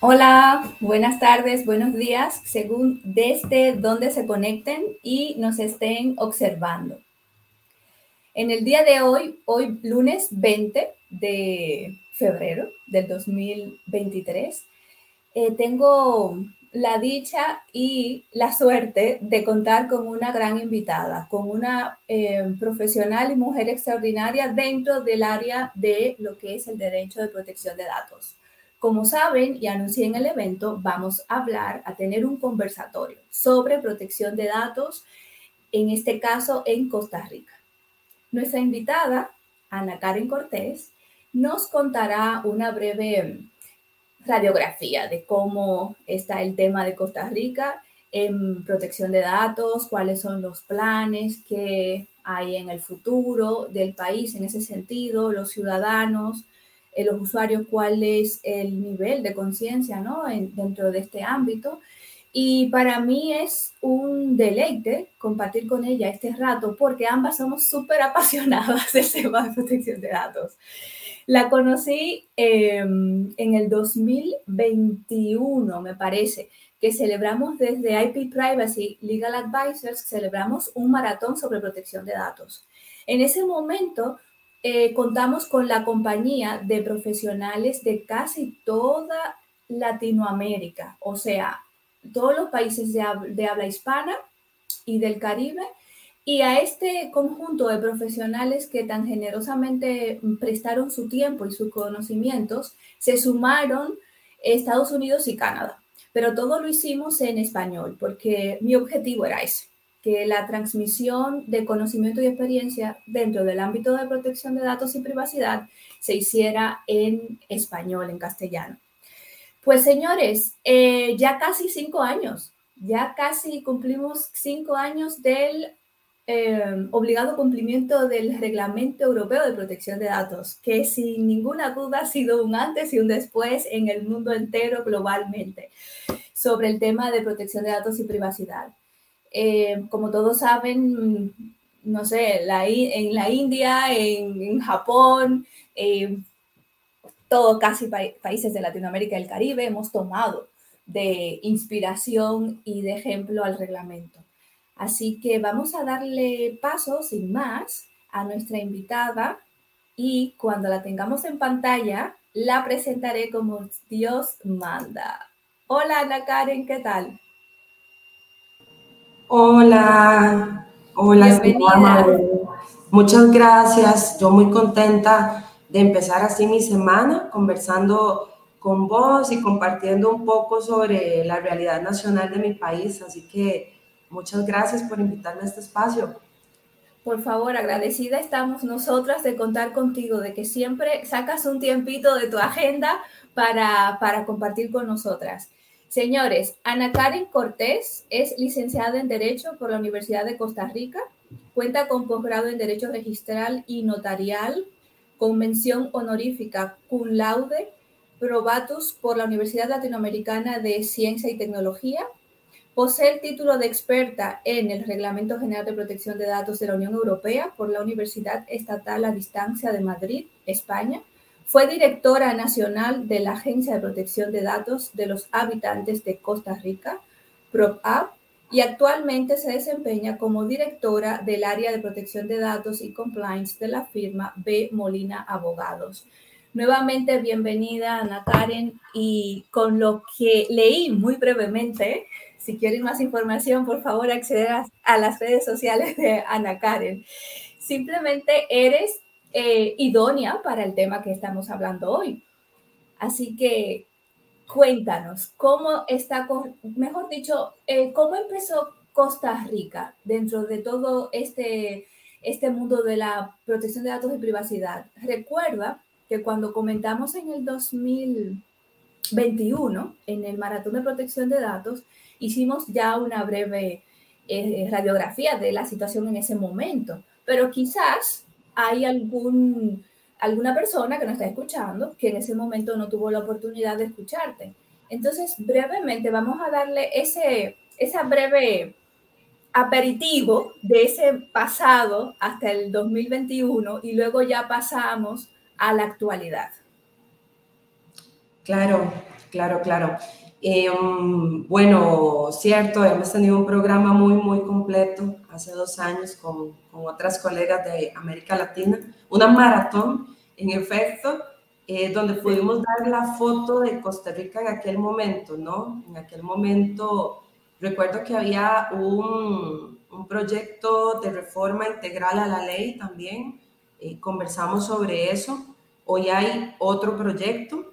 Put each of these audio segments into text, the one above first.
Hola, buenas tardes, buenos días, según desde donde se conecten y nos estén observando. En el día de hoy, hoy lunes 20 de febrero del 2023, eh, tengo la dicha y la suerte de contar con una gran invitada, con una eh, profesional y mujer extraordinaria dentro del área de lo que es el derecho de protección de datos. Como saben y anuncié en el evento, vamos a hablar, a tener un conversatorio sobre protección de datos, en este caso en Costa Rica. Nuestra invitada, Ana Karen Cortés, nos contará una breve radiografía de cómo está el tema de Costa Rica en protección de datos, cuáles son los planes que hay en el futuro del país en ese sentido, los ciudadanos, eh, los usuarios cuál es el nivel de conciencia ¿no? dentro de este ámbito. Y para mí es un deleite compartir con ella este rato porque ambas somos súper apasionadas del tema de protección de datos. La conocí em, en el 2021, me parece, que celebramos desde IP Privacy Legal Advisors, celebramos un maratón sobre protección de datos. En ese momento eh, contamos con la compañía de profesionales de casi toda Latinoamérica, o sea, todos los países de, habla hispana y del Caribe, y a este conjunto de profesionales que tan generosamente prestaron su tiempo y sus conocimientos, se sumaron Estados Unidos y Canadá. Pero todo lo hicimos en español, porque mi objetivo era ese, que la transmisión de conocimiento y experiencia dentro del ámbito de protección de datos y privacidad se hiciera en español, en castellano. Pues señores, eh, ya casi cinco años, ya casi cumplimos cinco años del eh, obligado cumplimiento del Reglamento Europeo de Protección de Datos, que sin ninguna duda ha sido un antes y un después en el mundo entero globalmente sobre el tema de protección de datos y privacidad. Eh, como todos saben, no sé, la, en la India, en, Japón, eh, todo casi países de Latinoamérica y el Caribe hemos tomado de inspiración y de ejemplo al reglamento. Así que vamos a darle paso, sin más, a nuestra invitada y cuando la tengamos en pantalla, la presentaré como Dios manda. Hola Ana Karen, ¿qué tal? Hola, hola, Muchas gracias. Yo muy contenta de empezar así mi semana conversando con vos y compartiendo un poco sobre la realidad nacional de mi país. Así que muchas gracias por invitarme a este espacio. Por favor, agradecida estamos nosotras de contar contigo, de que siempre sacas un tiempito de tu agenda para, para compartir con nosotras. Señores, Ana Karen Cortés es licenciada en Derecho por la Universidad de Costa Rica, cuenta con posgrado en Derecho Registral y Notarial, con mención honorífica cum laude, probatus por la Universidad Latinoamericana de Ciencia y Tecnología, posee el título de experta en el Reglamento General de Protección de Datos de la Unión Europea por la Universidad Estatal a Distancia de Madrid, España, fue directora nacional de la Agencia de Protección de Datos de los Habitantes de Costa Rica, PROPAP, y actualmente se desempeña como directora del área de protección de datos y compliance de la firma B. Molina Abogados. Nuevamente, bienvenida Ana Karen y con lo que leí muy brevemente, si quieren más información, por favor acceder a, a las redes sociales de Ana Karen. Simplemente eres eh, idónea para el tema que estamos hablando hoy. Así que cuéntanos, ¿cómo está, mejor dicho, eh, cómo empezó Costa Rica dentro de todo este, este mundo de la protección de datos y privacidad? Recuerda que cuando comentamos en el 2021, en el Maratón de Protección de Datos, hicimos ya una breve eh, radiografía de la situación en ese momento, pero quizás hay algún, alguna persona que nos está escuchando que en ese momento no tuvo la oportunidad de escucharte. Entonces, brevemente vamos a darle ese, breve aperitivo de ese pasado hasta el 2021 y luego ya pasamos a la actualidad. Claro, Claro, claro. Em, bueno, cierto, hemos tenido un programa muy, muy completo hace dos años con, con otras colegas de América Latina, una maratón, en efecto, eh, donde pudimos dar la foto de Costa Rica en aquel momento, ¿no? En aquel momento, recuerdo que había un, un proyecto de reforma integral a la ley también, eh, conversamos sobre eso. Hoy hay otro proyecto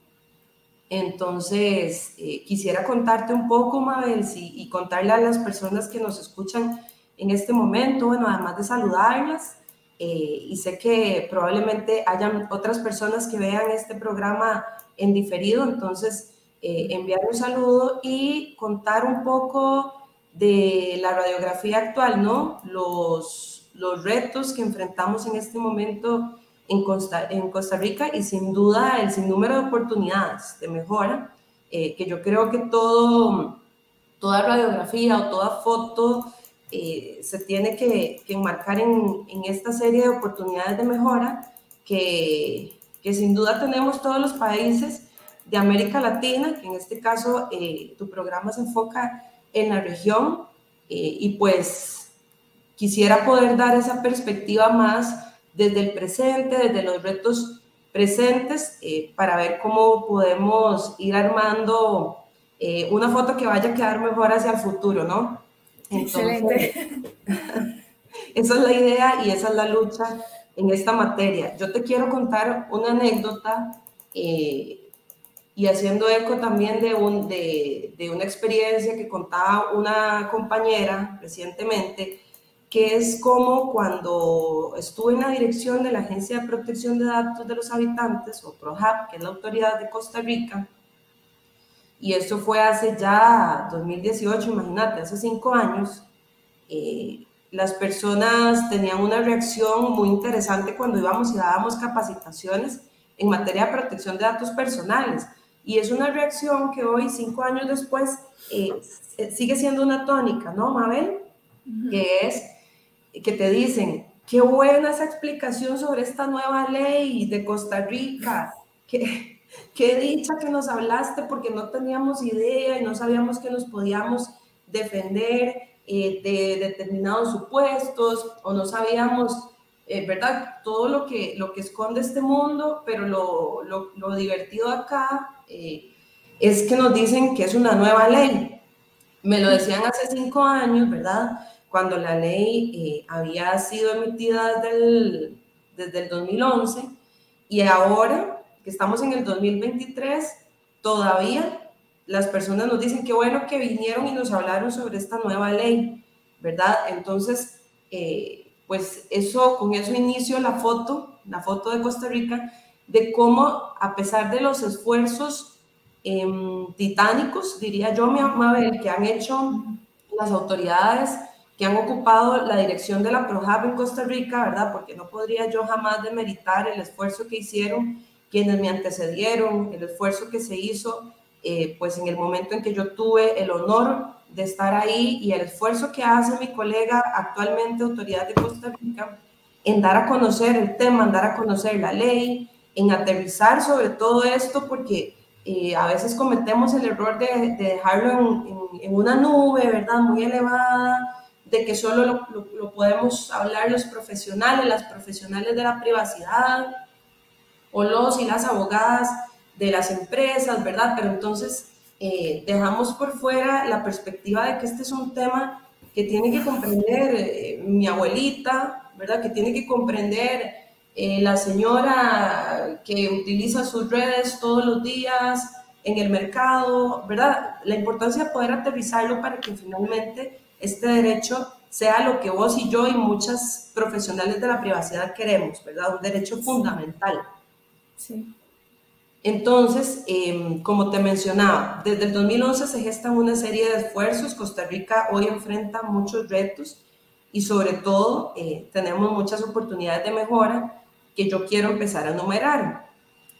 entonces, eh, quisiera contarte un poco, Mabel, y contarle a las personas que nos escuchan en este momento, bueno, además de saludarlas, eh, y sé que probablemente hayan otras personas que vean este programa en diferido, entonces eh, enviar un saludo y contar un poco de la radiografía actual, ¿no? Los, los retos que enfrentamos en este momento en Costa, en Costa Rica y sin duda el sinnúmero de oportunidades de mejora, eh, que yo creo que todo, toda radiografía o toda foto eh, se tiene que, que enmarcar en, en, esta serie de oportunidades de mejora que, que, sin duda tenemos todos los países de América Latina, que en este caso eh, tu programa se enfoca en la región y pues quisiera poder dar esa perspectiva más desde el presente, desde los retos presentes, eh, para ver cómo podemos ir armando eh, una foto que vaya a quedar mejor hacia el futuro, ¿no? Excelente. Esa es la idea y esa es la lucha en esta materia. Yo te quiero contar una anécdota eh, y haciendo eco también de, un, de, de, una experiencia que contaba una compañera recientemente que es como cuando estuve en la dirección de la Agencia de Protección de Datos de los Habitantes, o PROHAB, que es la autoridad de Costa Rica, y esto fue hace ya 2018, imagínate, hace cinco años, eh, las personas tenían una reacción muy interesante cuando íbamos y dábamos capacitaciones en materia de protección de datos personales. Y es una reacción que hoy, cinco años después, eh, sigue siendo una tónica, ¿no, Mabel? Que es que te dicen, qué buena esa explicación sobre esta nueva ley de Costa Rica, qué, qué dicha que nos hablaste porque no teníamos idea y no sabíamos que nos podíamos defender eh, de determinados supuestos o no sabíamos, eh, ¿verdad? Todo lo que, lo que esconde este mundo, pero lo, lo, divertido acá eh, es que nos dicen que es una nueva ley. Me lo decían hace cinco años, ¿verdad? Cuando la ley eh, había sido emitida desde el, desde el 2011 y ahora que estamos en el 2023, todavía las personas nos dicen que bueno que vinieron y nos hablaron sobre esta nueva ley, ¿verdad? Entonces, eh, pues eso, con eso inicio la foto, la foto de Costa Rica, de cómo a pesar de los esfuerzos em, titánicos, diría yo, Mabel, que han hecho las autoridades que han ocupado la dirección de la PROJAB en Costa Rica, ¿verdad? Porque no podría yo jamás demeritar el esfuerzo que hicieron quienes me antecedieron, el esfuerzo que se hizo, eh, pues en el momento en que yo tuve el honor de estar ahí y el esfuerzo que hace mi colega actualmente autoridad de Costa Rica en dar a conocer el tema, en dar a conocer la ley, en aterrizar sobre todo esto, porque eh, a veces cometemos el error de, de dejarlo en, en, en, una nube, ¿verdad? Muy elevada, de que solo lo, podemos hablar los profesionales, las profesionales de la privacidad o los y las abogadas de las empresas, ¿verdad? Pero entonces eh, dejamos por fuera la perspectiva de que este es un tema que tiene que comprender eh, mi abuelita, ¿verdad? Que tiene que comprender eh, la señora que utiliza sus redes todos los días en el mercado, ¿verdad? La importancia de poder aterrizarlo para que finalmente este derecho sea lo que vos y yo y muchas profesionales de la privacidad queremos, ¿verdad? Un derecho fundamental. Sí. Entonces, eh, como te mencionaba, desde el 2011 se gestan una serie de esfuerzos. Costa Rica hoy enfrenta muchos retos y sobre todo eh, tenemos muchas oportunidades de mejora que yo quiero empezar a enumerar.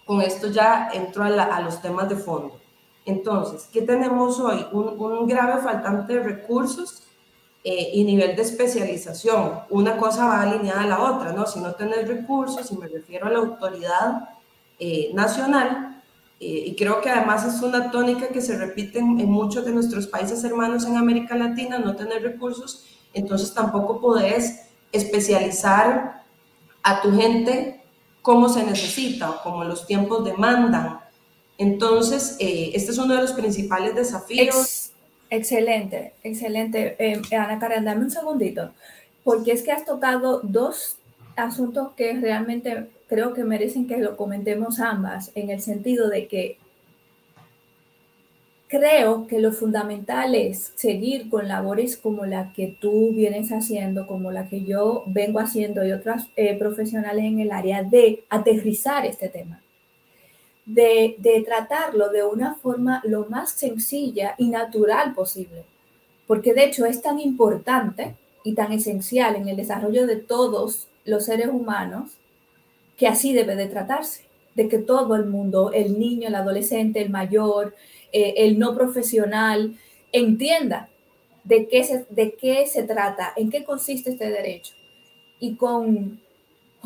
Con esto ya entro a, la, a los temas de fondo. Entonces, ¿qué tenemos hoy? Un, un grave faltante de recursos eh, y nivel de especialización. Una cosa va alineada a la otra, ¿no? Si no tenés recursos, y me refiero a la autoridad eh, nacional, Eh, y creo que además es una tónica que se repite en, muchos de nuestros países hermanos en América Latina, no tener recursos, entonces tampoco podés especializar a tu gente como se necesita o como los tiempos demandan. Entonces, este es uno de los principales desafíos. Excelente, excelente. Eh, Ana Karen, dame un segundito, porque es que has tocado dos asuntos que realmente creo que merecen que lo comentemos ambas, en el sentido de que creo que lo fundamental es seguir con labores como la que tú vienes haciendo, como la que yo vengo haciendo y otras eh, profesionales en el área de aterrizar este tema, de, de tratarlo de una forma lo más sencilla y natural posible, porque de hecho es tan importante y tan esencial en el desarrollo de todos los seres humanos que así debe de tratarse, de que todo el mundo, el niño, el adolescente, el mayor, eh, el no profesional, entienda de qué, se, de qué se trata, en qué consiste este derecho. Y con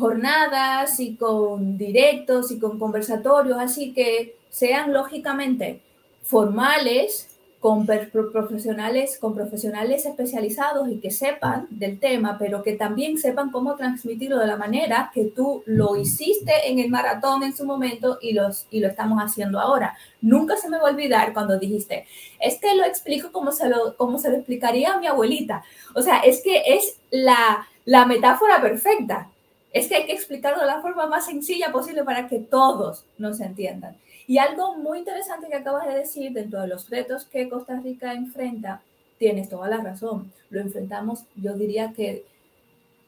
jornadas y con directos y con conversatorios, así que sean lógicamente formales, con profesionales, con profesionales especializados y que sepan del tema, pero que también sepan cómo transmitirlo de la manera que tú lo hiciste en el maratón en su momento y, los, y lo estamos haciendo ahora. Nunca se me va a olvidar cuando dijiste, es que lo explico como se lo, como se lo explicaría a mi abuelita. O sea, es que es la, la metáfora perfecta. Es que hay que explicarlo de la forma más sencilla posible para que todos nos entiendan. Y algo muy interesante que acabas de decir, dentro de los retos que Costa Rica enfrenta, tienes toda la razón. Lo enfrentamos, yo diría que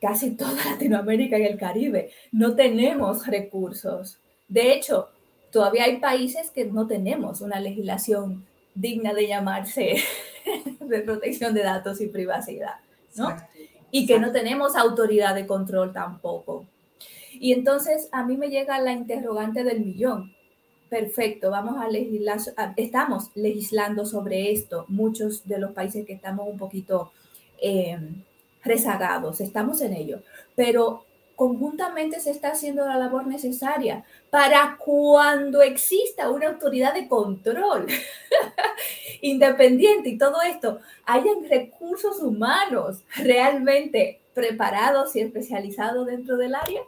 casi toda Latinoamérica y el Caribe. No tenemos recursos. De hecho, todavía hay países que no tenemos una legislación digna de llamarse de protección de datos y privacidad, ¿no? Y que no tenemos autoridad de control tampoco. Y entonces a mí me llega la interrogante del millón. Perfecto, vamos a legislar, estamos legislando sobre esto, muchos de los países que estamos un poquito eh, rezagados, estamos en ello, pero conjuntamente se está haciendo la labor necesaria para cuando exista una autoridad de control independiente y todo esto, hayan recursos humanos realmente preparados y especializados dentro del área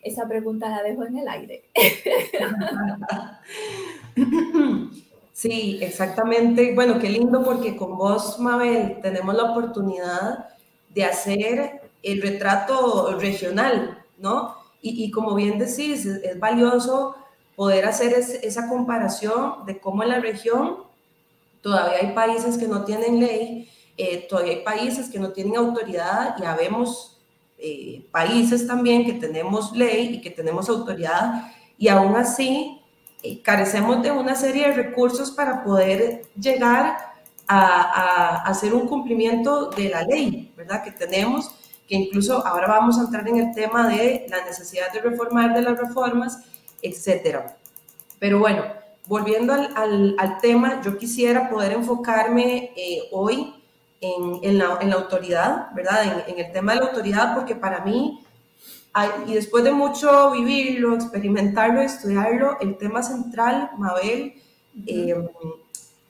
esa pregunta la dejo en el aire. Sí, exactamente. Bueno, qué lindo porque con vos, Mabel, tenemos la oportunidad de hacer el retrato regional, ¿no? Y, como bien decís, es, valioso poder hacer esa comparación de cómo en la región todavía hay países que no tienen ley, eh, todavía hay países que no tienen autoridad y habemos eh, países también que tenemos ley y que tenemos autoridad y aún así eh, carecemos de una serie de recursos para poder llegar a, hacer un cumplimiento de la ley, ¿verdad? Que tenemos, que incluso ahora vamos a entrar en el tema de la necesidad de reformar de las reformas, etcétera. Pero bueno, volviendo al, al, tema, yo quisiera poder enfocarme eh, hoy en, la, autoridad, ¿verdad? En, el tema de la autoridad, porque para mí, y después de mucho vivirlo, experimentarlo, estudiarlo, el tema central, Mabel, eh,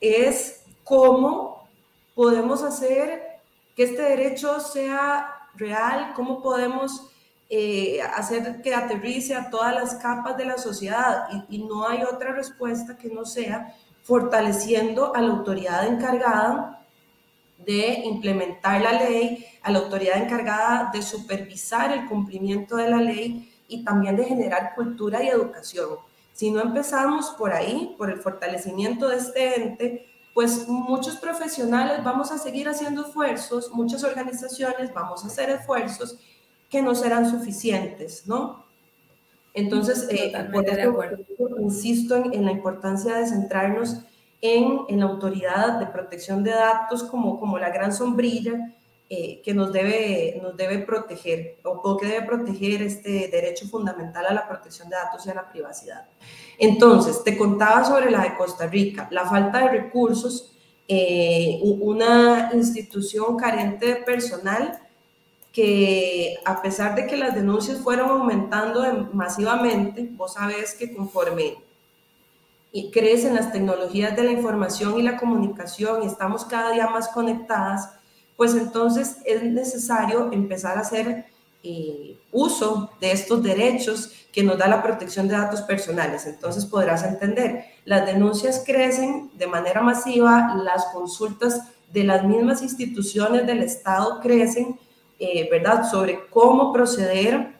es cómo podemos hacer que este derecho sea real, cómo podemos eh, hacer que aterrice a todas las capas de la sociedad. y no hay otra respuesta que no sea fortaleciendo a la autoridad encargada de implementar la ley, a la autoridad encargada de supervisar el cumplimiento de la ley y también de generar cultura y educación. Si no empezamos por ahí, por el fortalecimiento de este ente, pues muchos profesionales vamos a seguir haciendo esfuerzos, muchas organizaciones vamos a hacer esfuerzos que no serán suficientes, ¿no? Entonces, eh, por insisto en, en la importancia de centrarnos en, la autoridad de protección de datos como, como la gran sombrilla eh, que nos debe, nos debe proteger o, que debe proteger este derecho fundamental a la protección de datos y a la privacidad. Entonces, te contaba sobre la de Costa Rica, la falta de recursos, eh, una institución carente de personal que a pesar de que las denuncias fueron aumentando masivamente, vos sabés que conforme y crece en las tecnologías de la información y la comunicación y estamos cada día más conectadas, pues entonces es necesario empezar a hacer eh, uso de estos derechos que nos da la protección de datos personales. Entonces podrás entender, las denuncias crecen de manera masiva, las consultas de las mismas instituciones del Estado crecen, eh, ¿verdad? Sobre cómo proceder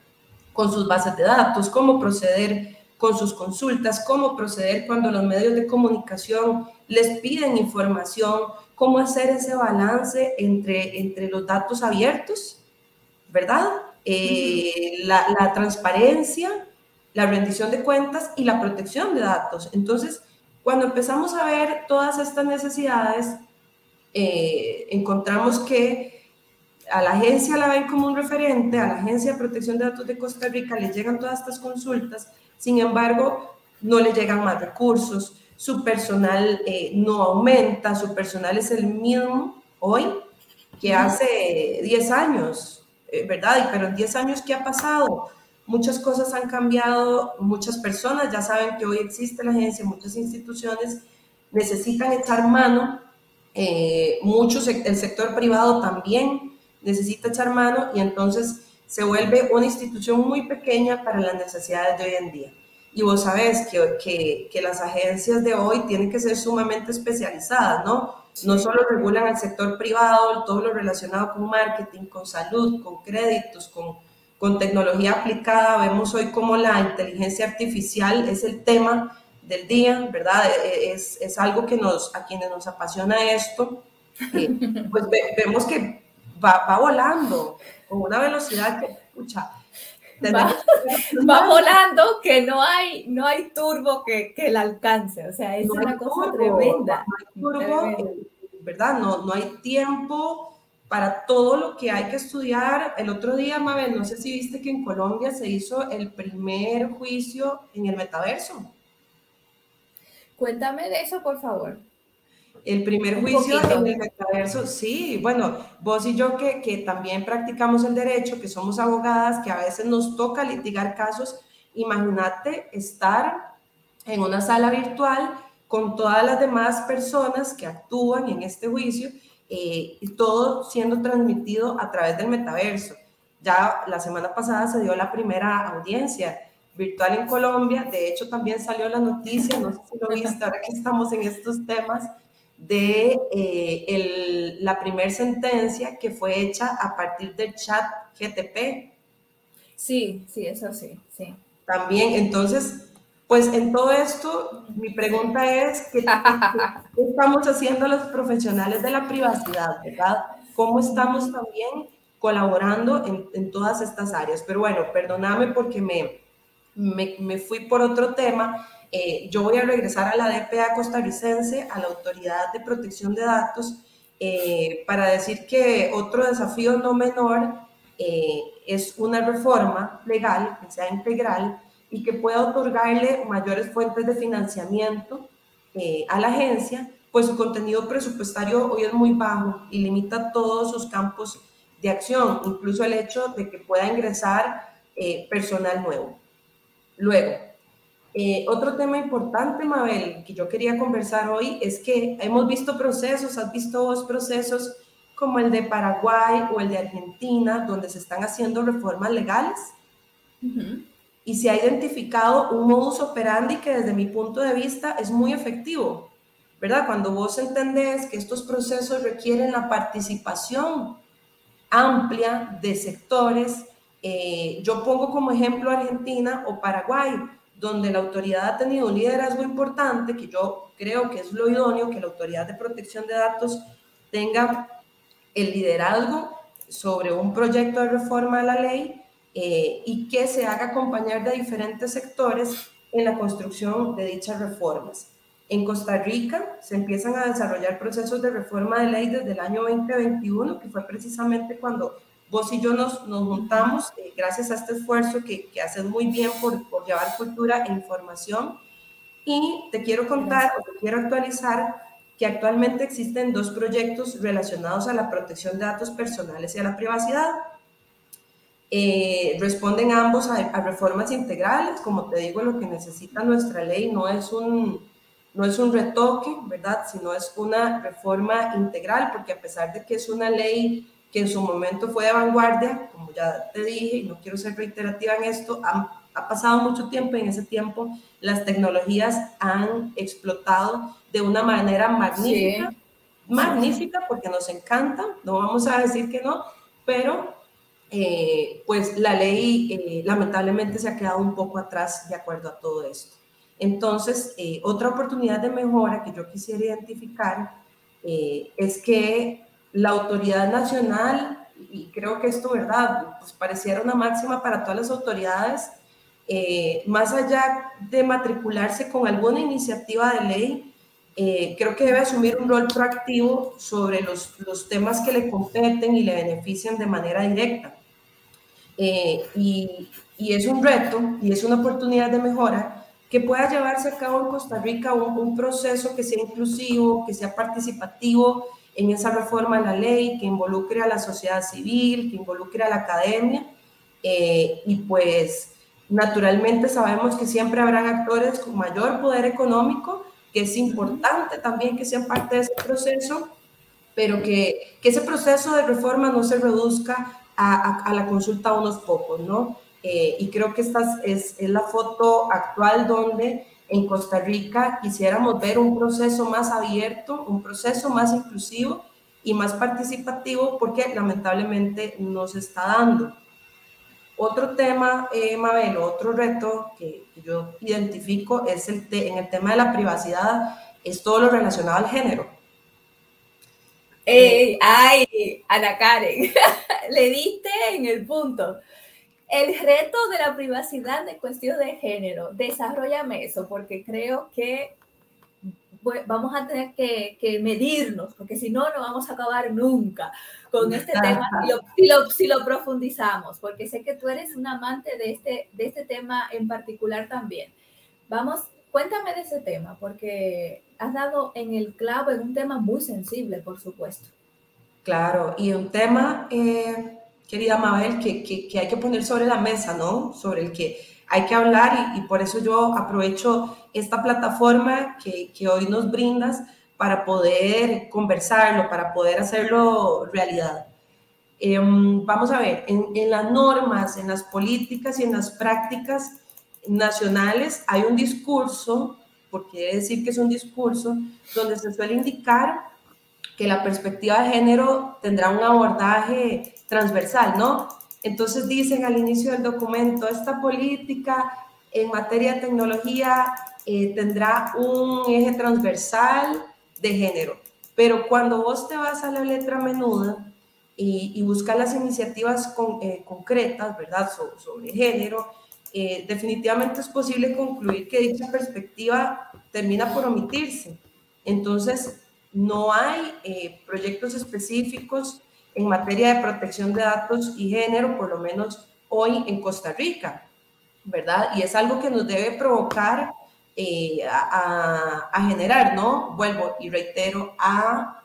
con sus bases de datos, cómo proceder con sus consultas, cómo proceder cuando los medios de comunicación les piden información, cómo hacer ese balance entre, entre los datos abiertos, ¿verdad? Eh, la, la, transparencia, la rendición de cuentas y la protección de datos. Entonces, cuando empezamos a ver todas estas necesidades, eh, encontramos que a la agencia la ven como un referente, a la Agencia de Protección de Datos de Costa Rica le llegan todas estas consultas, sin embargo, no le llegan más recursos, su personal eh, no aumenta, su personal es el mismo hoy que hace 10 años, ¿verdad? Pero en 10 años, ¿qué ha pasado? Muchas cosas han cambiado, muchas personas ya saben que hoy existe la agencia, muchas instituciones necesitan echar mano, eh, muchos, el sector privado también necesita echar mano y entonces se vuelve una institución muy pequeña para las necesidades de hoy en día. Y vos sabés que, que, que las agencias de hoy tienen que ser sumamente especializadas, ¿no? No solo regulan el sector privado, todo lo relacionado con marketing, con salud, con créditos, con, con tecnología aplicada. Vemos hoy cómo la inteligencia artificial es el tema del día, ¿verdad? E, e, es, es algo que nos, a quienes nos apasiona esto, pues vemos que va, volando con una velocidad que, escucha, va, volando que no hay, no hay turbo que, que la alcance, o sea, es una cosa tremenda. No hay turbo, ¿verdad? No, no hay tiempo para todo lo que hay que estudiar. El otro día, Mabel, no sé si viste que en Colombia se hizo el primer juicio en el metaverso. Cuéntame de eso, por favor. El primer juicio en el metaverso, sí, bueno, vos y yo que, que también practicamos el derecho, que somos abogadas, que a veces nos toca litigar casos, imagínate estar en una sala virtual con todas las demás personas que actúan en este juicio eh, y todo siendo transmitido a través del metaverso. Ya la semana pasada se dio la primera audiencia virtual en Colombia, de hecho también salió la noticia, no sé si lo viste ahora que estamos en estos temas, de eh, la primera sentencia que fue hecha a partir del chat GTP. Sí, sí, eso sí, sí. También, entonces, pues en todo esto, mi pregunta es, ¿qué, estamos haciendo los profesionales de la privacidad, verdad? ¿Cómo estamos también colaborando en, en todas estas áreas? Pero bueno, perdóname porque me, me, me fui por otro tema eh, yo voy a regresar a la DPA costarricense, a la Autoridad de Protección de Datos, eh, para decir que otro desafío no menor eh, es una reforma legal que sea integral y que pueda otorgarle mayores fuentes de financiamiento a la agencia, pues su contenido presupuestario hoy es muy bajo y limita todos sus campos de acción, incluso el hecho de que pueda ingresar personal nuevo. Luego, eh, otro tema importante, Mabel, que yo quería conversar hoy es que hemos visto procesos, has visto dos procesos como el de Paraguay o el de Argentina, donde se están haciendo reformas legales. Y se ha identificado un modus operandi que desde mi punto de vista es muy efectivo, ¿verdad? Cuando vos entendés que estos procesos requieren la participación amplia de sectores, eh, yo pongo como ejemplo Argentina o Paraguay, donde la autoridad ha tenido un liderazgo importante, que yo creo que es lo idóneo, que la autoridad de protección de datos tenga el liderazgo sobre un proyecto de reforma de la ley eh, y que se haga acompañar de diferentes sectores en la construcción de dichas reformas. En Costa Rica se empiezan a desarrollar procesos de reforma de ley desde el año 2021, que fue precisamente cuando vos y yo nos, nos juntamos eh, gracias a este esfuerzo que, que haces muy bien por, por, llevar cultura e información. Y te quiero contar o te quiero actualizar que actualmente existen dos proyectos relacionados a la protección de datos personales y a la privacidad. Eh, responden ambos a, a, reformas integrales, como te digo, lo que necesita nuestra ley no es un, no es un retoque, ¿verdad? Sino es una reforma integral, porque a pesar de que es una ley que en su momento fue de vanguardia, como ya te dije, y no quiero ser reiterativa en esto, ha, ha pasado mucho tiempo y en ese tiempo las tecnologías han explotado de una manera magnífica, magnífica porque nos encanta, no vamos a decir que no, pero eh, pues la ley eh, lamentablemente se ha quedado un poco atrás de acuerdo a todo esto. Entonces, eh, otra oportunidad de mejora que yo quisiera identificar es que la autoridad nacional, y creo que esto, ¿verdad? Pues pareciera una máxima para todas las autoridades, más allá de matricularse con alguna iniciativa de ley, creo que debe asumir un rol proactivo sobre los, los temas que le competen y le benefician de manera directa. Eh, y, es un reto y es una oportunidad de mejora que pueda llevarse a cabo en Costa Rica un, proceso que sea inclusivo, que sea participativo en esa reforma de la ley, que involucre a la sociedad civil, que involucre a la academia. Eh, y pues naturalmente sabemos que siempre habrán actores con mayor poder económico, que es importante también que sean parte de ese proceso, pero que, que ese proceso de reforma no se reduzca a, la consulta a unos pocos, ¿no? Eh, y creo que esta es, es, la foto actual donde en Costa Rica quisiéramos ver un proceso más abierto, un proceso más inclusivo y más participativo porque lamentablemente no se está dando. Otro tema, eh, Mabel, otro reto que, yo identifico es el en el tema de la privacidad, es todo lo relacionado al género. Eh, ay, Ana Karen, le diste en el punto. El reto de la privacidad de cuestión de género, desarrollame eso, porque creo que vamos a tener que, medirnos, porque si no, no vamos a acabar nunca con este tema si lo, si lo, profundizamos, porque sé que tú eres un amante de este, de este tema en particular también. Vamos, cuéntame de ese tema, porque has dado en el clavo en un tema muy sensible, por supuesto. Claro, y un tema, eh, querida Mabel, que, que, hay que poner sobre la mesa, ¿no? Sobre el que hay que hablar y, por eso yo aprovecho esta plataforma que, que, hoy nos brindas para poder conversarlo, para poder hacerlo realidad. Em, vamos a ver, en, en las normas, en las políticas y en las prácticas nacionales hay un discurso, porque quiere decir que es un discurso, donde se suele indicar que la perspectiva de género tendrá un abordaje transversal, ¿no? Entonces dicen al inicio del documento, esta política en materia de tecnología eh, tendrá un eje transversal de género, pero cuando vos te vas a la letra menuda y, buscas las iniciativas eh, concretas, ¿verdad?, sobre, género, eh, definitivamente es posible concluir que dicha perspectiva termina por omitirse. Entonces, no hay eh, proyectos específicos en materia de protección de datos y género, por lo menos hoy en Costa Rica, ¿verdad? Y es algo que nos debe provocar eh, a, generar, ¿no? Vuelvo y reitero, a,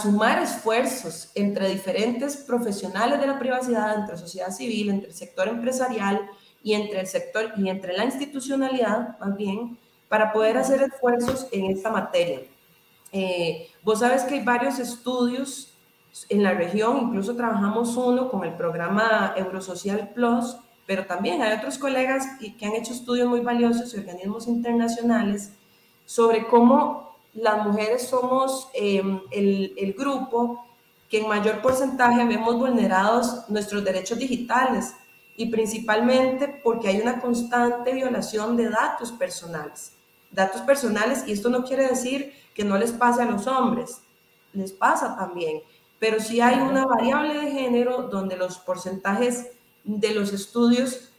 sumar esfuerzos entre diferentes profesionales de la privacidad, entre sociedad civil, entre el sector empresarial y entre el sector y entre la institucionalidad, más bien, para poder hacer esfuerzos en esta materia. Eh, vos sabes que hay varios estudios en la región, incluso trabajamos uno con el programa Eurosocial Plus, pero también hay otros colegas que han hecho estudios muy valiosos y organismos internacionales sobre cómo las mujeres somos em, el, el grupo que en mayor porcentaje vemos vulnerados nuestros derechos digitales y principalmente porque hay una constante violación de datos personales. Datos personales, y esto no quiere decir que no les pase a los hombres, les pasa también, pero sí hay una variable de género donde los porcentajes de los estudios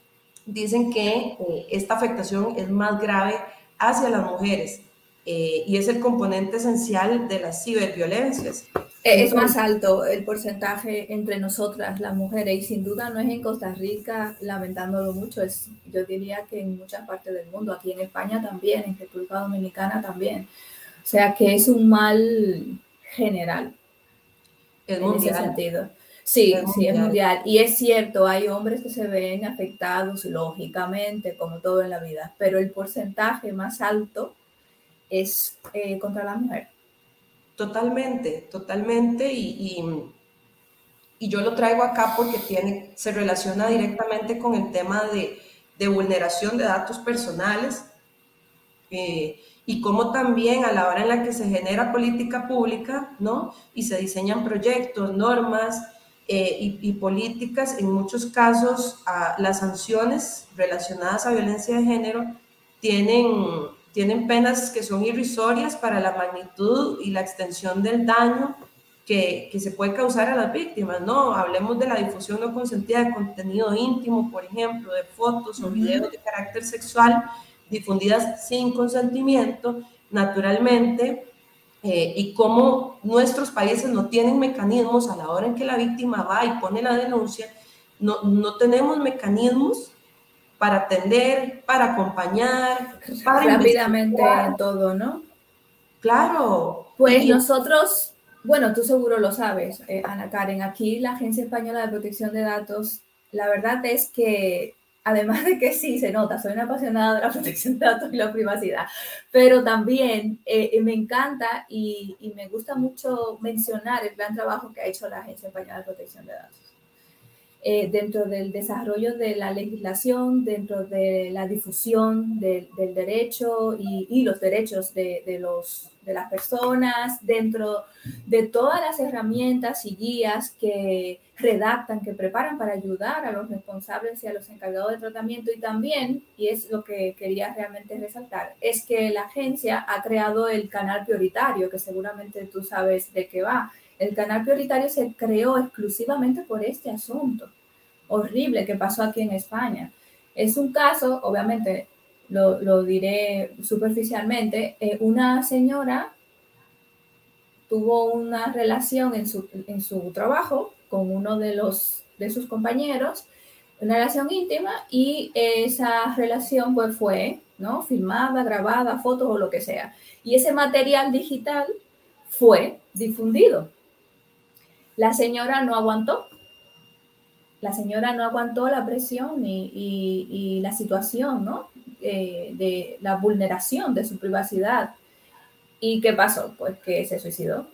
dicen que eh, esta afectación es más grave hacia las mujeres eh, y es el componente esencial de las ciberviolencias. Eh, es más alto el porcentaje entre nosotras, las mujeres, y sin duda no es en Costa Rica, lamentándolo mucho, es, yo diría que en muchas partes del mundo, aquí en España también, en República Dominicana también. O sea que es un mal general. Es en ese sentido. Sí, sí, es mundial. Y es cierto, hay hombres que se ven afectados, lógicamente, como todo en la vida, pero el porcentaje más alto es eh, contra la mujer. Totalmente, totalmente. Y, y, yo lo traigo acá porque tiene, se relaciona directamente con el tema de, de vulneración de datos personales. Eh, y cómo también a la hora en la que se genera política pública, ¿no? Y se diseñan proyectos, normas eh, y, políticas, en muchos casos las sanciones relacionadas a violencia de género tienen, tienen penas que son irrisorias para la magnitud y la extensión del daño que, que, se puede causar a las víctimas, ¿no? Hablemos de la difusión no consentida de contenido íntimo, por ejemplo, de fotos o videos de carácter sexual, difundidas sin consentimiento, naturalmente, eh, y cómo nuestros países no tienen mecanismos a la hora en que la víctima va y pone la denuncia, no, no tenemos mecanismos para atender, para acompañar, para rápidamente todo, ¿no? Claro. Pues nosotros, bueno, tú seguro lo sabes, eh, Ana Karen, aquí la Agencia Española de Protección de Datos, la verdad es que además de que sí se nota, soy una apasionada de la protección de datos y la privacidad, pero también eh, me encanta y, y, me gusta mucho mencionar el gran trabajo que ha hecho la Agencia Española de Protección de Datos. Eh, dentro del desarrollo de la legislación, dentro de la difusión del derecho y, y, los derechos de, de, los, de las personas, dentro de todas las herramientas y guías que redactan, que preparan para ayudar a los responsables y a los encargados de tratamiento. Y también, y es lo que quería realmente resaltar, es que la agencia ha creado el canal prioritario, que seguramente tú sabes de qué va el canal prioritario se creó exclusivamente por este asunto horrible que pasó aquí en España. Es un caso, obviamente, lo, diré superficialmente, eh, una señora tuvo una relación en su, en su trabajo con uno de, los, de sus compañeros, una relación íntima, y esa relación pues fue ¿no? filmada, grabada, fotos o lo que sea. Y ese material digital fue difundido la señora no aguantó. La señora no aguantó la presión y, la situación, ¿no? Eh, de la vulneración de su privacidad. ¿Y qué pasó? Pues que se suicidó.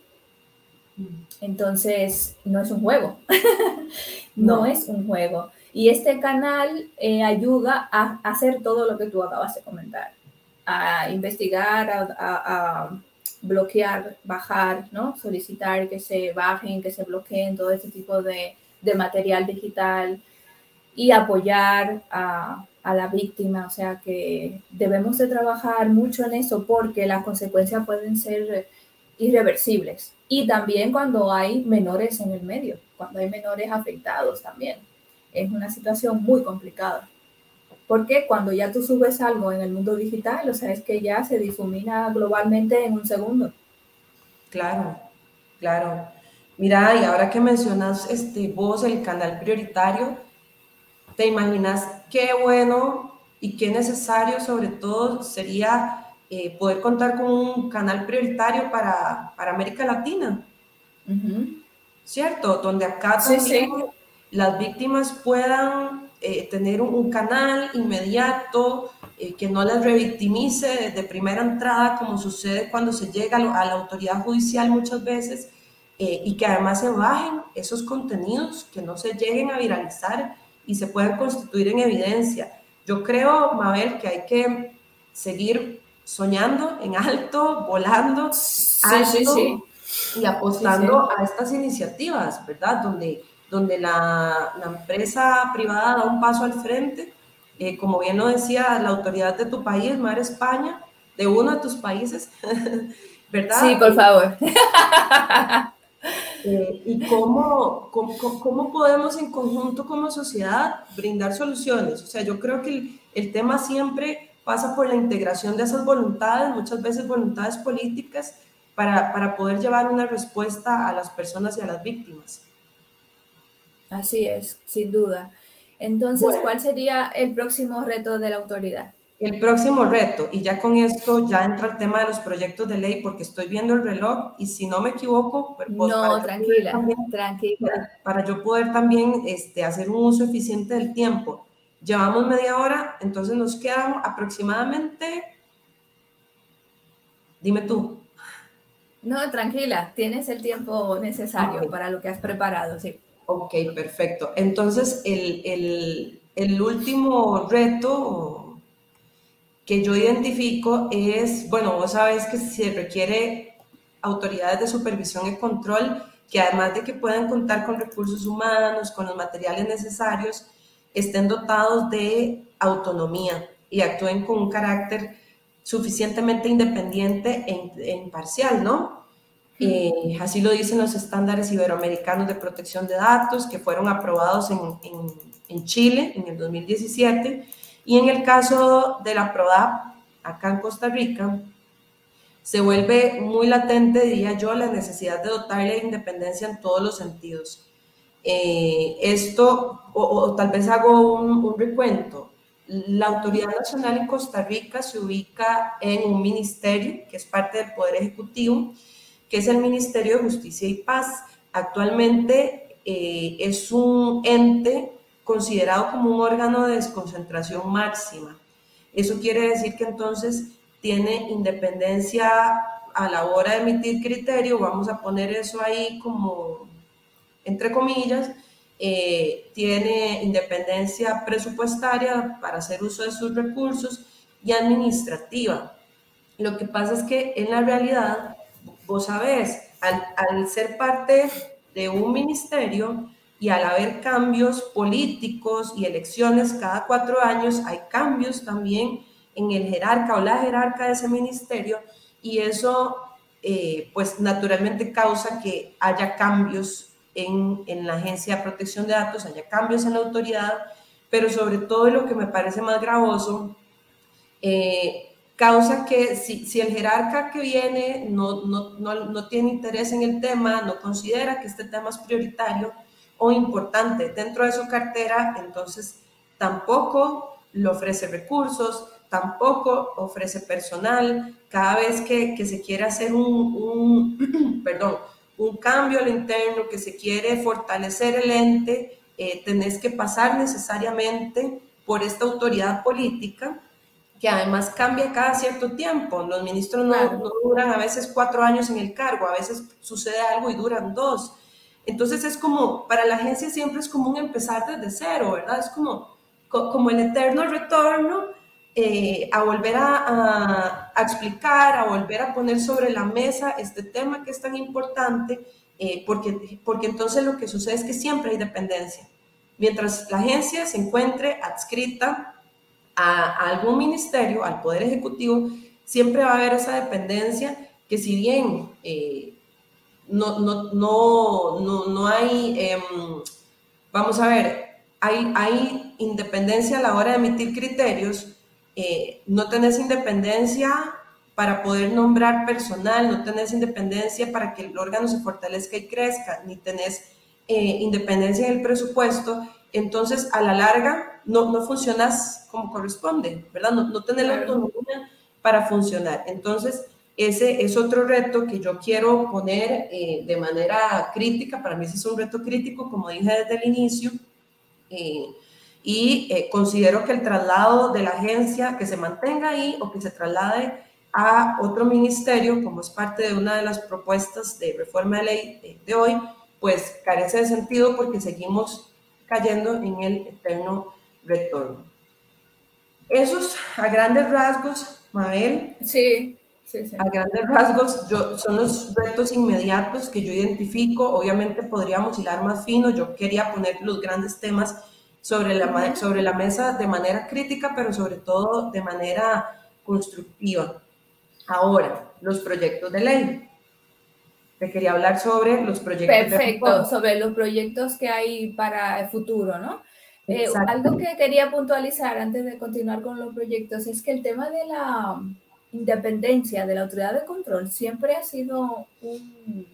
Entonces, no es un juego. no, es un juego. Y este canal eh, ayuda a hacer todo lo que tú acabas de comentar, a investigar, a bloquear, bajar, ¿no? Solicitar que se bajen, que se bloqueen todo este tipo de, de material digital y apoyar a, a, la víctima. O sea que debemos de trabajar mucho en eso porque las consecuencias pueden ser irreversibles. Y también cuando hay menores en el medio, cuando hay menores afectados también. Es una situación muy complicada. Porque cuando ya tú subes algo en el mundo digital, o sea, es que ya se difumina globalmente en un segundo. Claro, claro. Mira, y ahora que mencionas este, vos el canal prioritario, ¿te imaginas qué bueno y qué necesario sobre todo sería eh, poder contar con un canal prioritario para, para América Latina? ¿Cierto? Donde acá también las víctimas puedan eh, tener un, canal inmediato eh, que no las revictimice de primera entrada, como sucede cuando se llega a, la autoridad judicial muchas veces, eh, y que además se bajen esos contenidos, que no se lleguen a viralizar y se puedan constituir en evidencia. Yo creo, Mabel, que hay que seguir soñando en alto, volando alto y apostando a estas iniciativas, ¿verdad? Donde donde la, empresa privada da un paso al frente. Eh, como bien lo decía la autoridad de tu país, Mar España, de uno de tus países, ¿verdad? Sí, por favor. Eh, y cómo, cómo, cómo, podemos en conjunto como sociedad brindar soluciones. O sea, yo creo que el, el, tema siempre pasa por la integración de esas voluntades, muchas veces voluntades políticas, para, para poder llevar una respuesta a las personas y a las víctimas. Así es, sin duda. Entonces, ¿cuál sería el próximo reto de la autoridad? El próximo reto, y ya con esto ya entra el tema de los proyectos de ley, porque estoy viendo el reloj y si no me equivoco, pues, pues no, tranquila, tranquila. Para, yo poder también este, hacer un uso eficiente del tiempo. Llevamos media hora, entonces nos quedan aproximadamente Dime tú. No, tranquila, tienes el tiempo necesario para lo que has preparado, sí. Ok, perfecto. Entonces, el, el último reto que yo identifico es, bueno, vos sabés que se requiere autoridades de supervisión y control que además de que puedan contar con recursos humanos, con los materiales necesarios, estén dotados de autonomía y actúen con un carácter suficientemente independiente e, imparcial, ¿no? Eh, así lo dicen los estándares iberoamericanos de protección de datos que fueron aprobados en, Chile en el 2017 y en el caso de la PRODAP, acá en Costa Rica, se vuelve muy latente, diría yo, la necesidad de dotarle de independencia en todos los sentidos. Eh, esto, o, tal vez hago un, recuento, la Autoridad Nacional en Costa Rica se ubica en un ministerio que es parte del Poder Ejecutivo, que es el Ministerio de Justicia y Paz. Actualmente eh, es un ente considerado como un órgano de desconcentración máxima. Eso quiere decir que entonces tiene independencia a la hora de emitir criterio, vamos a poner eso ahí como entre comillas, eh, tiene independencia presupuestaria para hacer uso de sus recursos y administrativa. Lo que pasa es que en la realidad, vos sabés, al, al ser parte de un ministerio y al haber cambios políticos y elecciones cada cuatro años, hay cambios también en el jerarca o la jerarca de ese ministerio y eso eh, pues naturalmente causa que haya cambios en, en, la Agencia de Protección de Datos, haya cambios en la autoridad, pero sobre todo lo que me parece más gravoso, eh, causa que si, si, el jerarca que viene no, no, no, no tiene interés en el tema, no considera que este tema es prioritario o importante dentro de su cartera, entonces tampoco le ofrece recursos, tampoco ofrece personal. Cada vez que, se quiere hacer un, perdón, un cambio al interno, que se quiere fortalecer el ente, eh, tenés que pasar necesariamente por esta autoridad política que además cambia cada cierto tiempo. Los ministros no, no, duran a veces cuatro años en el cargo, a veces sucede algo y duran dos. Entonces es como, para la agencia siempre es como un empezar desde cero, ¿verdad? Es como, como el eterno retorno eh, a volver a, explicar, a volver a poner sobre la mesa este tema que es tan importante, eh, porque, porque entonces lo que sucede es que siempre hay dependencia. Mientras la agencia se encuentre adscrita a, algún ministerio, al Poder Ejecutivo, siempre va a haber esa dependencia que si bien eh, no, no, no, no, hay, em, vamos a ver, hay, hay independencia a la hora de emitir criterios, eh, no tenés independencia para poder nombrar personal, no tenés independencia para que el órgano se fortalezca y crezca, ni tenés eh, independencia en el presupuesto, entonces a la larga no, no funcionas como corresponde, ¿verdad? No, no tenés la autonomía para funcionar. Entonces, ese es otro reto que yo quiero poner eh, de manera crítica, para mí ese es un reto crítico, como dije desde el inicio, y eh, considero que el traslado de la agencia que se mantenga ahí o que se traslade a otro ministerio, como es parte de una de las propuestas de reforma de ley de, hoy, pues carece de sentido porque seguimos cayendo en el eterno retorno. Esos a grandes rasgos, Mabel. Sí, sí, sí. A grandes rasgos yo, son los retos inmediatos que yo identifico. Obviamente podríamos hilar más fino. Yo quería poner los grandes temas sobre la, sobre la mesa de manera crítica, pero sobre todo de manera constructiva. Ahora, los proyectos de ley. Te quería hablar sobre los proyectos. Perfecto, sobre los proyectos que hay para el futuro, ¿no? Eh, algo que quería puntualizar antes de continuar con los proyectos es que el tema de la independencia de la autoridad de control siempre ha sido un,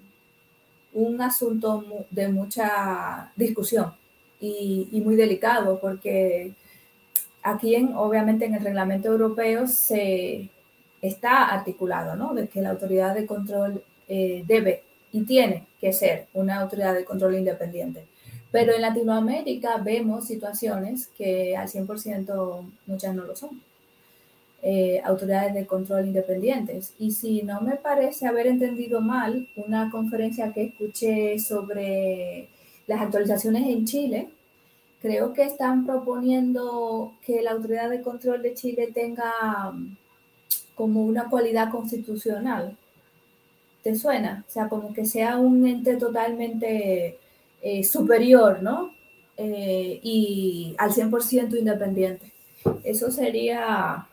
un asunto de mucha discusión y, muy delicado porque aquí en, obviamente en el reglamento europeo se está articulado, ¿no? De que la autoridad de control eh, debe y tiene que ser una autoridad de control independiente. Pero en Latinoamérica vemos situaciones que al 100% muchas no lo son. eh, autoridades de control independientes. Y si no me parece haber entendido mal, una conferencia que escuché sobre las actualizaciones en Chile, creo que están proponiendo que la autoridad de control de Chile tenga mm, como una cualidad constitucional. ¿Te suena? O sea, como que sea un ente totalmente eh, superior, ¿no? Eh, y al 100% independiente. Eso sería,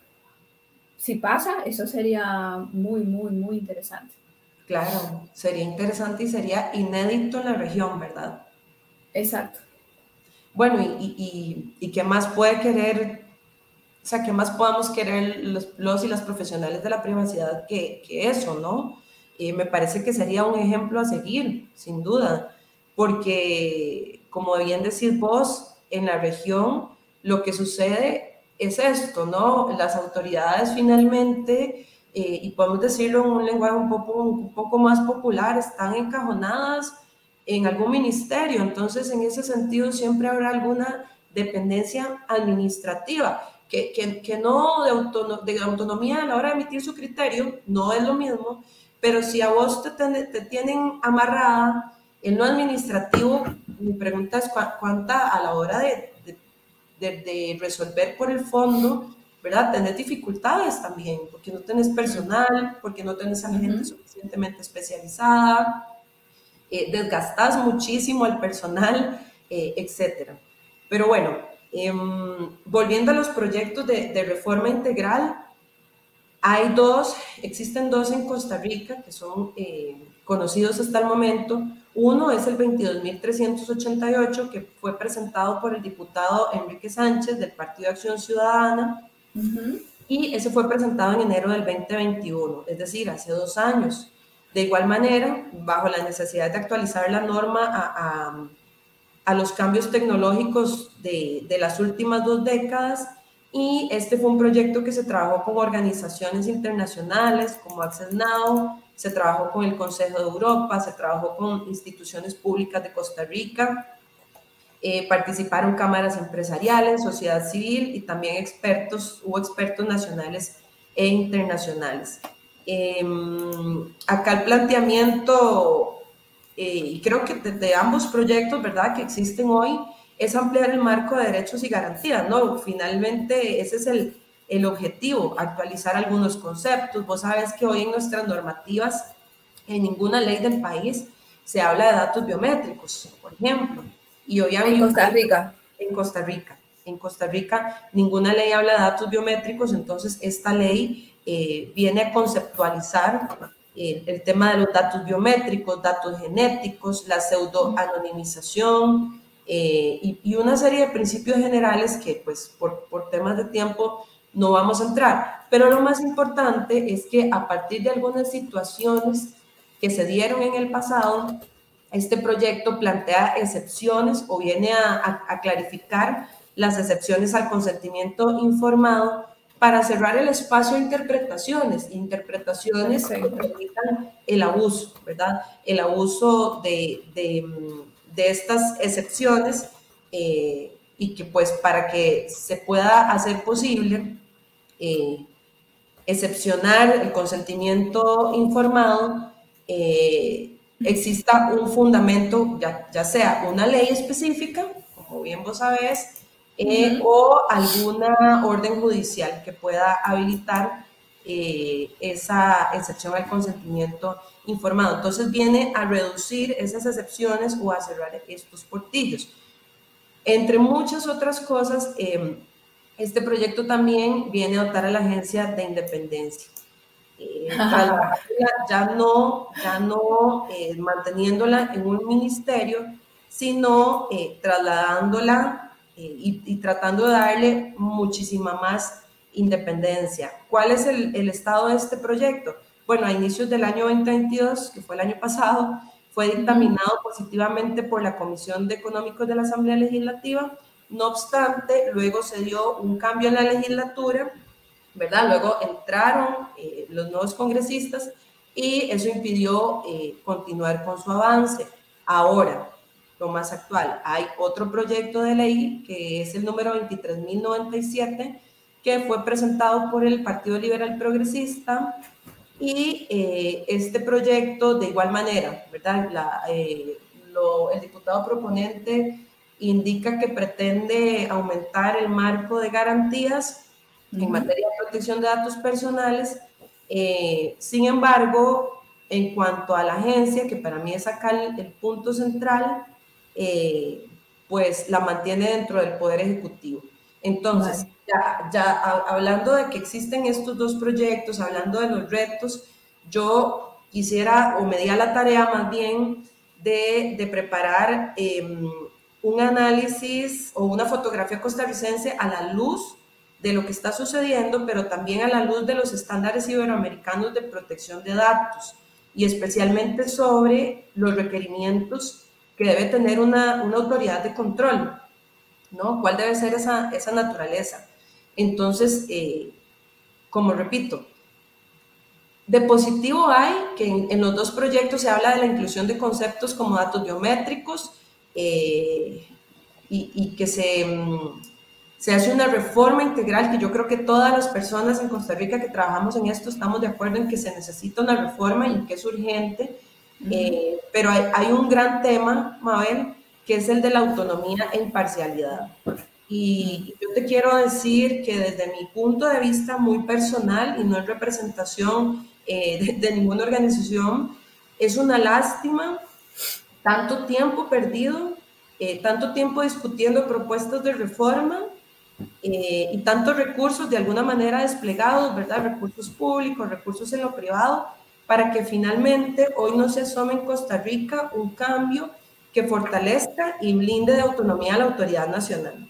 si pasa, eso sería muy, muy, muy interesante. Claro, sería interesante y sería inédito en la región, ¿verdad? Exacto. Bueno, y, y, qué más puede querer, o sea, qué más podamos querer los, y las profesionales de la privacidad que, que eso, ¿no? Y me parece que sería un ejemplo a seguir, sin duda, porque, como bien decir vos, en la región lo que sucede es esto, ¿no? Las autoridades finalmente, eh, y podemos decirlo en un lenguaje un poco, un poco más popular, están encajonadas en algún ministerio. Entonces, en ese sentido, siempre habrá alguna dependencia administrativa, que, que, no de, de, autonomía a la hora de emitir su criterio, no es lo mismo, pero si a vos te, te tienen amarrada en lo administrativo, mi pregunta es cuánta a la hora de, de, resolver por el fondo, ¿verdad? Tenés dificultades también, porque no tenés personal, porque no tenés a gente suficientemente especializada, eh, desgastas muchísimo al personal, eh, etcétera. Pero bueno, em, volviendo a los proyectos de, reforma integral, hay dos, existen dos en Costa Rica que son eh, conocidos hasta el momento. Uno es el 22.388 que fue presentado por el diputado Enrique Sánchez del Partido Acción Ciudadana y ese fue presentado en enero del 2021, es decir, hace dos años. De igual manera, bajo la necesidad de actualizar la norma a, a, los cambios tecnológicos de, de, las últimas dos décadas, y este fue un proyecto que se trabajó con organizaciones internacionales como Access Now, se trabajó con el Consejo de Europa, se trabajó con instituciones públicas de Costa Rica, eh, participaron cámaras empresariales, sociedad civil y también expertos, hubo expertos nacionales e internacionales. Em, acá el planteamiento, eh, creo que de, ambos proyectos, ¿verdad?, que existen hoy, es ampliar el marco de derechos y garantías, ¿no? Finalmente, ese es el, el objetivo, actualizar algunos conceptos. Vos sabes que hoy en nuestras normativas, en ninguna ley del país se habla de datos biométricos, por ejemplo. Y hoy en Costa Rica. En Costa Rica. En Costa Rica ninguna ley habla de datos biométricos, entonces esta ley eh, viene a conceptualizar eh, el tema de los datos biométricos, datos genéticos, la pseudo-anonimización eh, y, una serie de principios generales que pues por, por temas de tiempo no vamos a entrar. Pero lo más importante es que a partir de algunas situaciones que se dieron en el pasado, este proyecto plantea excepciones o viene a, a clarificar las excepciones al consentimiento informado para cerrar el espacio de interpretaciones, interpretaciones que el abuso, ¿verdad? El abuso de, de, de estas excepciones eh, y que pues para que se pueda hacer posible eh, excepcionar el consentimiento informado, eh, exista un fundamento, ya, ya sea una ley específica, como bien vos sabés, o alguna orden judicial que pueda habilitar eh, esa excepción al consentimiento informado. Entonces viene a reducir esas excepciones o a cerrar estos portillos. Entre muchas otras cosas, em, este proyecto también viene a dotar a la agencia de independencia. Eh, ya no, ya no manteniéndola en un ministerio, sino trasladándola eh, y, tratando de darle muchísima más independencia. ¿Cuál es el, el, estado de este proyecto? Bueno, a inicios del año 2022, que fue el año pasado, fue dictaminado positivamente por la Comisión de Económicos de la Asamblea Legislativa. No obstante, luego se dio un cambio en la legislatura, ¿verdad? Luego entraron eh, los nuevos congresistas y eso impidió eh, continuar con su avance. Ahora, más actual. Hay otro proyecto de ley que es el número 23.097 que fue presentado por el Partido Liberal Progresista y eh, este proyecto de igual manera, ¿verdad? Eh, el diputado proponente indica que pretende aumentar el marco de garantías en materia de protección de datos personales. Eh, sin embargo, en cuanto a la agencia, que para mí es acá el, punto central, pues la mantiene dentro del Poder Ejecutivo. Entonces, ya, ya hablando de que existen estos dos proyectos, hablando de los retos, yo quisiera o me di a la tarea más bien de, de preparar em, un análisis o una fotografía costarricense a la luz de lo que está sucediendo, pero también a la luz de los estándares iberoamericanos de protección de datos y especialmente sobre los requerimientos que debe tener una, una autoridad de control, ¿no? ¿Cuál debe ser esa, esa naturaleza? Entonces, eh, como repito, de positivo hay que en, los dos proyectos se habla de la inclusión de conceptos como datos biométricos eh, y, que se, mm, se, hace una reforma integral que yo creo que todas las personas en Costa Rica que trabajamos en esto estamos de acuerdo en que se necesita una reforma y que es urgente. Eh, pero hay, hay, un gran tema, Mabel, que es el de la autonomía e imparcialidad. Y yo te quiero decir que desde mi punto de vista muy personal y no es representación eh, de, ninguna organización, es una lástima tanto tiempo perdido, eh, tanto tiempo discutiendo propuestas de reforma eh, y tantos recursos de alguna manera desplegados, ¿verdad? Recursos públicos, recursos en lo privado, para que finalmente hoy no se asome en Costa Rica un cambio que fortalezca y blinde de autonomía a la autoridad nacional.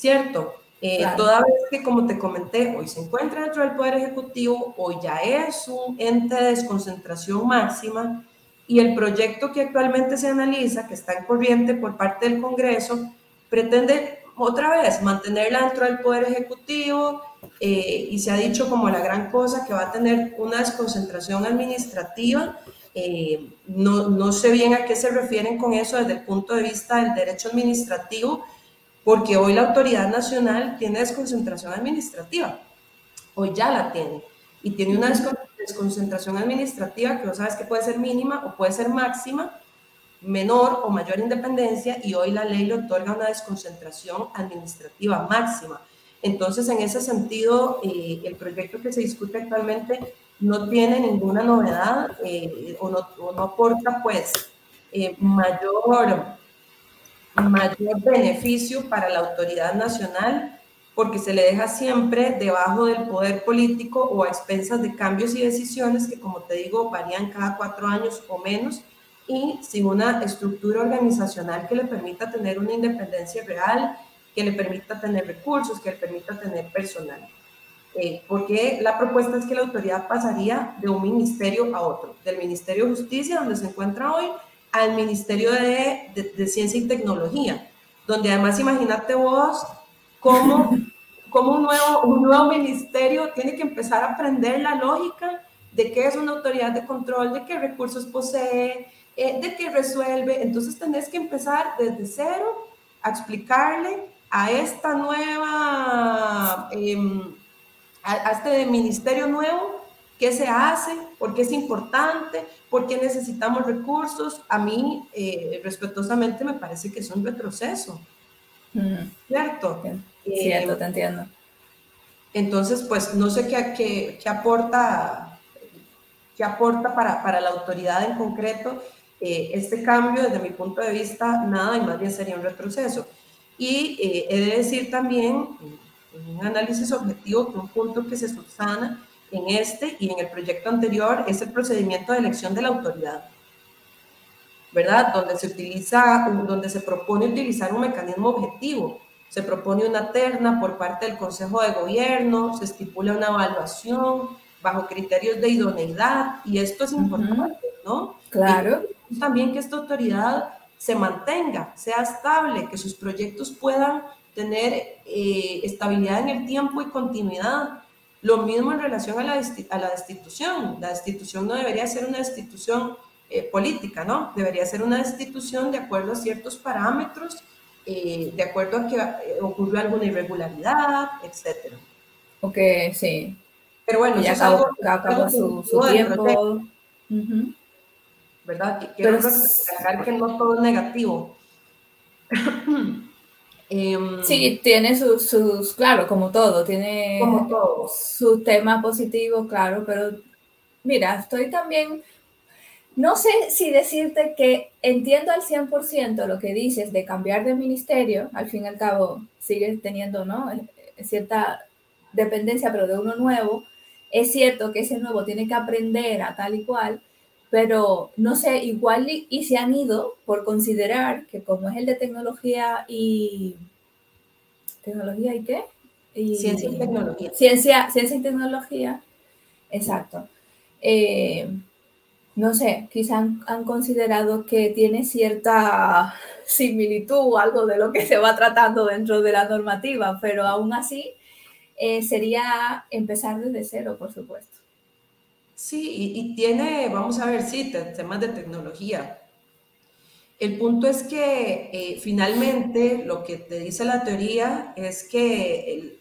¿cierto? Eh, toda vez que, como te comenté, hoy se encuentra dentro del Poder Ejecutivo, hoy ya es un ente de desconcentración máxima y el proyecto que actualmente se analiza, que está en corriente por parte del Congreso, pretende otra vez mantenerla dentro del Poder Ejecutivo eh, y se ha dicho como la gran cosa que va a tener una desconcentración administrativa. Eh, no, no sé bien a qué se refieren con eso desde el punto de vista del derecho administrativo, porque hoy la autoridad nacional tiene desconcentración administrativa, hoy ya la tiene, y tiene una desconcentración administrativa que vos sabes que puede ser mínima o puede ser máxima, menor o mayor independencia, y hoy la ley le otorga una desconcentración administrativa máxima. Entonces, en ese sentido, eh, el proyecto que se discute actualmente no tiene ninguna novedad eh, o, no, no, aporta, pues, eh, mayor mayor beneficio para la autoridad nacional porque se le deja siempre debajo del poder político o a expensas de cambios y decisiones que, como te digo, varían cada cuatro años o menos y sin una estructura organizacional que le permita tener una independencia real, que le permita tener recursos, que le permita tener personal. Eh, porque la propuesta es que la autoridad pasaría de un ministerio a otro, del Ministerio de Justicia, donde se encuentra hoy, al Ministerio de, Ciencia y Tecnología, donde además imagínate vos cómo, cómo un, nuevo, un nuevo ministerio tiene que empezar a aprender la lógica de qué es una autoridad de control, de qué recursos posee, eh, de qué resuelve. Entonces tenés que empezar desde cero a explicarle a esta nueva, em, a, a este ministerio nuevo, qué se hace, por qué es importante, por qué necesitamos recursos. A mí, eh, respetuosamente, me parece que es un retroceso. ¿Cierto? Cierto, te entiendo. Entonces, pues no sé qué, qué, aporta, qué aporta para, para, la autoridad en concreto eh, este cambio, desde mi punto de vista, nada y más bien sería un retroceso. Y eh, he de decir también, en un análisis objetivo, que un punto que se subsana en este y en el proyecto anterior es el procedimiento de elección de la autoridad, ¿verdad? Donde se utiliza, donde se propone utilizar un mecanismo objetivo. Se propone una terna por parte del Consejo de Gobierno, se estipula una evaluación bajo criterios de idoneidad y esto es importante, ¿no? Claro. Y también que esta autoridad se mantenga, sea estable, que sus proyectos puedan tener eh, estabilidad en el tiempo y continuidad lo mismo en relación a la, a la destitución. La destitución no debería ser una destitución eh, política, ¿no? Debería ser una destitución de acuerdo a ciertos parámetros eh, de acuerdo a que eh, ocurrió alguna irregularidad, etc. Ok, sí. Pero bueno, ya acabó, su, tiempo. ¿Verdad? Quiero recalcar que no todo es negativo. Em, sí, tiene sus, sus, claro, como todo, tiene como todo. sus temas positivos, claro, pero mira, estoy también no sé si decirte que entiendo al 100% lo que dices de cambiar de ministerio, al fin y al cabo sigues teniendo ¿no? Eh, cierta dependencia, pero de uno nuevo. Es cierto que ese nuevo tiene que aprender a tal y cual, pero no sé, igual y, se han ido por considerar que como es el de tecnología y... ¿Tecnología y qué? ciencia y tecnología. Ciencia, ciencia y tecnología, exacto. Eh, no sé, quizá han, considerado que tiene cierta similitud o algo de lo que se va tratando dentro de la normativa, pero aún así eh, sería empezar desde cero, por supuesto. Sí, y, tiene, vamos a ver, sí, temas de tecnología. El punto es que eh, finalmente lo que te dice la teoría es que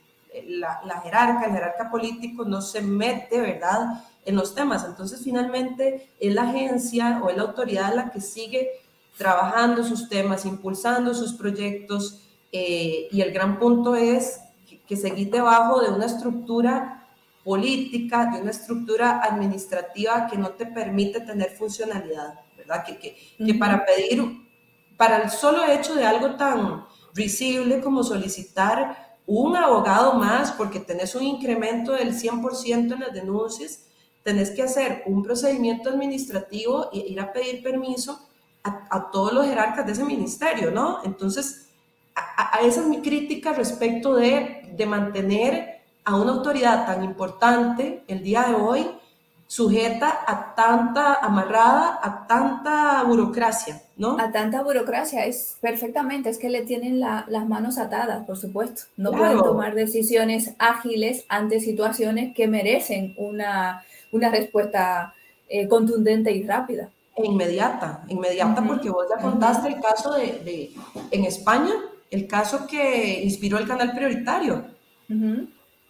la, la jerarca, el jerarca político no se mete, ¿verdad? en los temas. Entonces, finalmente, es la agencia o es la autoridad la que sigue trabajando sus temas, impulsando sus proyectos, eh, y el gran punto es que, que seguir debajo de una estructura política, de una estructura administrativa que no te permite tener funcionalidad, ¿verdad? Que, que, que para pedir, para el solo hecho de algo tan visible como solicitar un abogado más porque tenés un incremento del 100% en las denuncias, tenés que hacer un procedimiento administrativo e ir a pedir permiso a, todos los jerarcas de ese ministerio, ¿no? Entonces, a, esa es mi crítica respecto de, de mantener a una autoridad tan importante el día de hoy sujeta a tanta, amarrada a tanta burocracia, ¿no? A tanta burocracia, es perfectamente, es que le tienen las manos atadas, por supuesto. No pueden tomar decisiones ágiles ante situaciones que merecen una, una respuesta eh, contundente y rápida. E inmediata, inmediata, porque vos ya contaste el caso de, en España, el caso que inspiró el canal prioritario,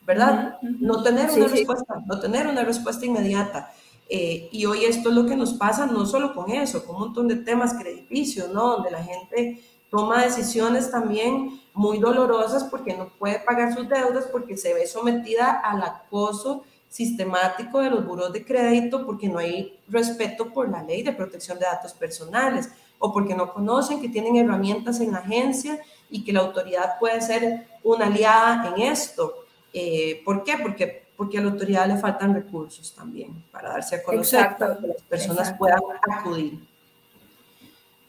¿verdad? No tener una respuesta, no tener una respuesta inmediata. Eh, y hoy esto es lo que nos pasa, no solo con eso, con un montón de temas crediticios, ¿no? Donde la gente toma decisiones también muy dolorosas porque no puede pagar sus deudas, porque se ve sometida al acoso sistemático de los buros de crédito porque no hay respeto por la ley de protección de datos personales o porque no conocen que tienen herramientas en la agencia y que la autoridad puede ser una aliada en esto. Eh, ¿Por qué? Porque, porque a la autoridad le faltan recursos también para darse a conocer, para que las personas puedan acudir.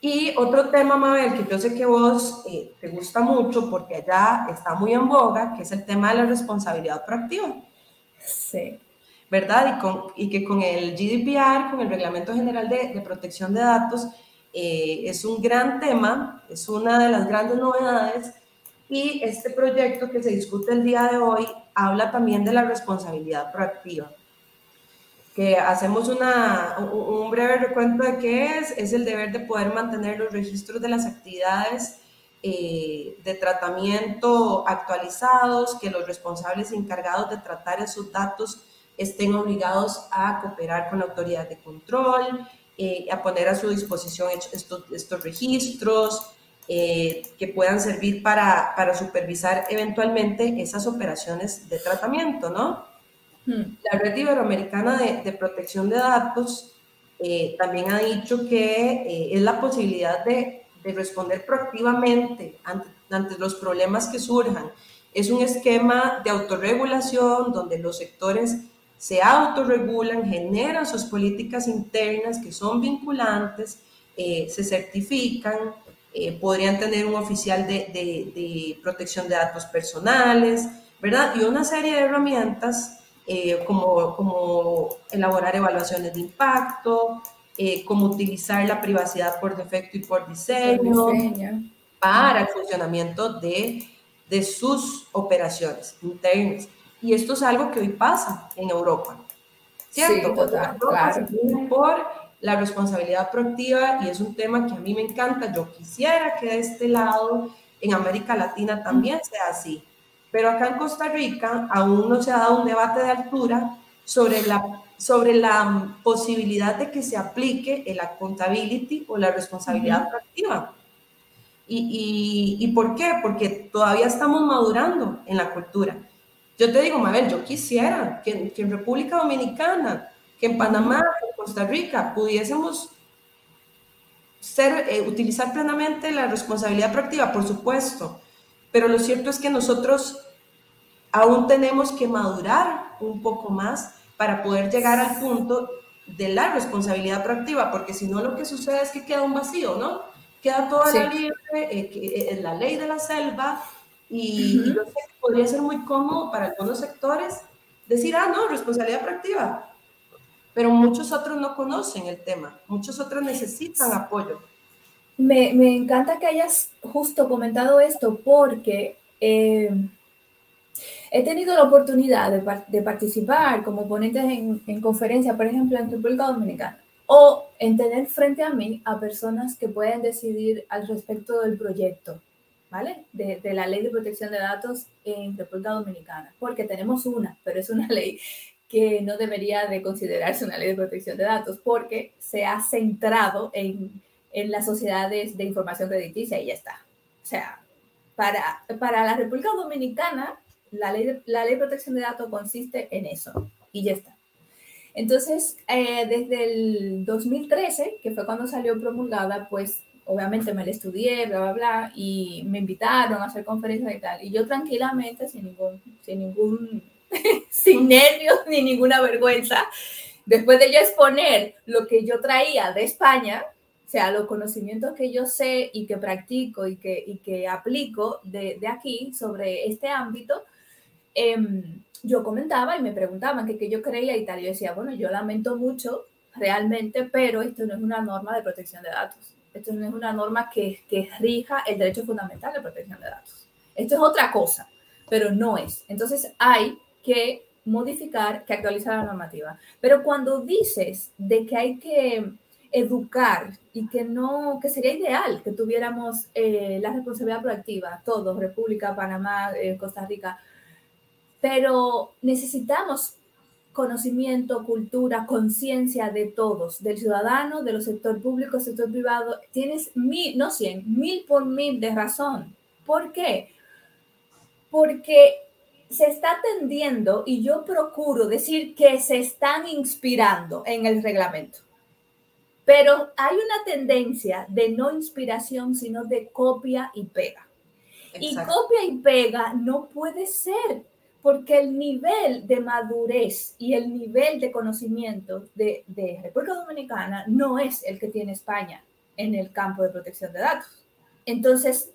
Y otro tema, Mabel, que yo sé que vos eh, te gusta mucho porque allá está muy en boga, que es el tema de la responsabilidad proactiva. Sí. ¿Verdad? Y, con, y que con el GDPR, con el Reglamento General de, Protección de Datos, eh, es un gran tema, es una de las grandes novedades y este proyecto que se discute el día de hoy habla también de la responsabilidad proactiva. Que hacemos una, un breve recuento de qué es, es el deber de poder mantener los registros de las actividades eh, de tratamiento actualizados, que los responsables encargados de tratar esos datos estén obligados a cooperar con la autoridad de control, eh, a poner a su disposición estos, estos registros, eh, que puedan servir para, para, supervisar eventualmente esas operaciones de tratamiento, ¿no? Hmm. La Red Iberoamericana de, de Protección de Datos también ha dicho que es la posibilidad de de responder proactivamente ante, ante los problemas que surjan. Es un esquema de autorregulación donde los sectores se autorregulan, generan sus políticas internas que son vinculantes, eh, se certifican, eh, podrían tener un oficial de, de, de, protección de datos personales, ¿verdad? Y una serie de herramientas eh, como, como elaborar evaluaciones de impacto, eh, cómo utilizar la privacidad por defecto y por diseño, para el funcionamiento de, de sus operaciones internas. Y esto es algo que hoy pasa en Europa. ¿Cierto? Sí, total, claro. Por la responsabilidad proactiva y es un tema que a mí me encanta. Yo quisiera que de este lado en América Latina también sea así. Pero acá en Costa Rica aún no se ha dado un debate de altura sobre la, sobre la posibilidad de que se aplique el accountability o la responsabilidad activa. Y, y, por qué? Porque todavía estamos madurando en la cultura. Yo te digo, Mabel, yo quisiera que, que en República Dominicana, que en Panamá, en Costa Rica, pudiésemos ser, eh, utilizar plenamente la responsabilidad proactiva, por supuesto, pero lo cierto es que nosotros aún tenemos que madurar un poco más para poder llegar al punto de la responsabilidad proactiva, porque si no lo que sucede es que queda un vacío, ¿no? Queda toda la libre, eh, eh, la ley de la selva, y, sé que podría ser muy cómodo para algunos sectores decir, ah, no, responsabilidad proactiva, pero muchos otros no conocen el tema, muchos otros necesitan apoyo. Me, me encanta que hayas justo comentado esto porque eh, he tenido la oportunidad de, de participar como ponentes en, en conferencias, por ejemplo, en República Dominicana, o en tener frente a mí a personas que pueden decidir al respecto del proyecto, ¿vale? De, de, la ley de protección de datos en República Dominicana, porque tenemos una, pero es una ley que no debería de considerarse una ley de protección de datos porque se ha centrado en, en las sociedades de información crediticia y ya está. O sea, para, para la República Dominicana, la ley, de, la ley de protección de datos consiste en eso y ya está. Entonces, eh, desde el 2013, que fue cuando salió promulgada, pues obviamente me la estudié, bla, bla, bla, y me invitaron a hacer conferencias y tal. Y yo tranquilamente, sin ningún, sin ningún sin nervios ni ninguna vergüenza, después de yo exponer lo que yo traía de España, o sea, los conocimientos que yo sé y que practico y que, y que aplico de, de aquí sobre este ámbito, eh, yo comentaba y me preguntaban qué yo creía y tal. Yo decía, bueno, yo lamento mucho realmente, pero esto no es una norma de protección de datos. Esto no es una norma que, que rija el derecho fundamental de protección de datos. Esto es otra cosa, pero no es. Entonces hay que modificar, que actualizar la normativa. Pero cuando dices de que hay que educar y que no, que sería ideal que tuviéramos eh, la responsabilidad proactiva, todos, República, Panamá, eh, Costa Rica, pero necesitamos conocimiento, cultura, conciencia de todos, del ciudadano, de los sector público, sector privado. Tienes mil, no cien, mil por mil de razón. ¿Por qué? Porque se está atendiendo y yo procuro decir que se están inspirando en el reglamento. Pero hay una tendencia de no inspiración, sino de copia y pega. Exacto. Y copia y pega no puede ser, porque el nivel de madurez y el nivel de conocimiento de, de República Dominicana no es el que tiene España en el campo de protección de datos. Entonces,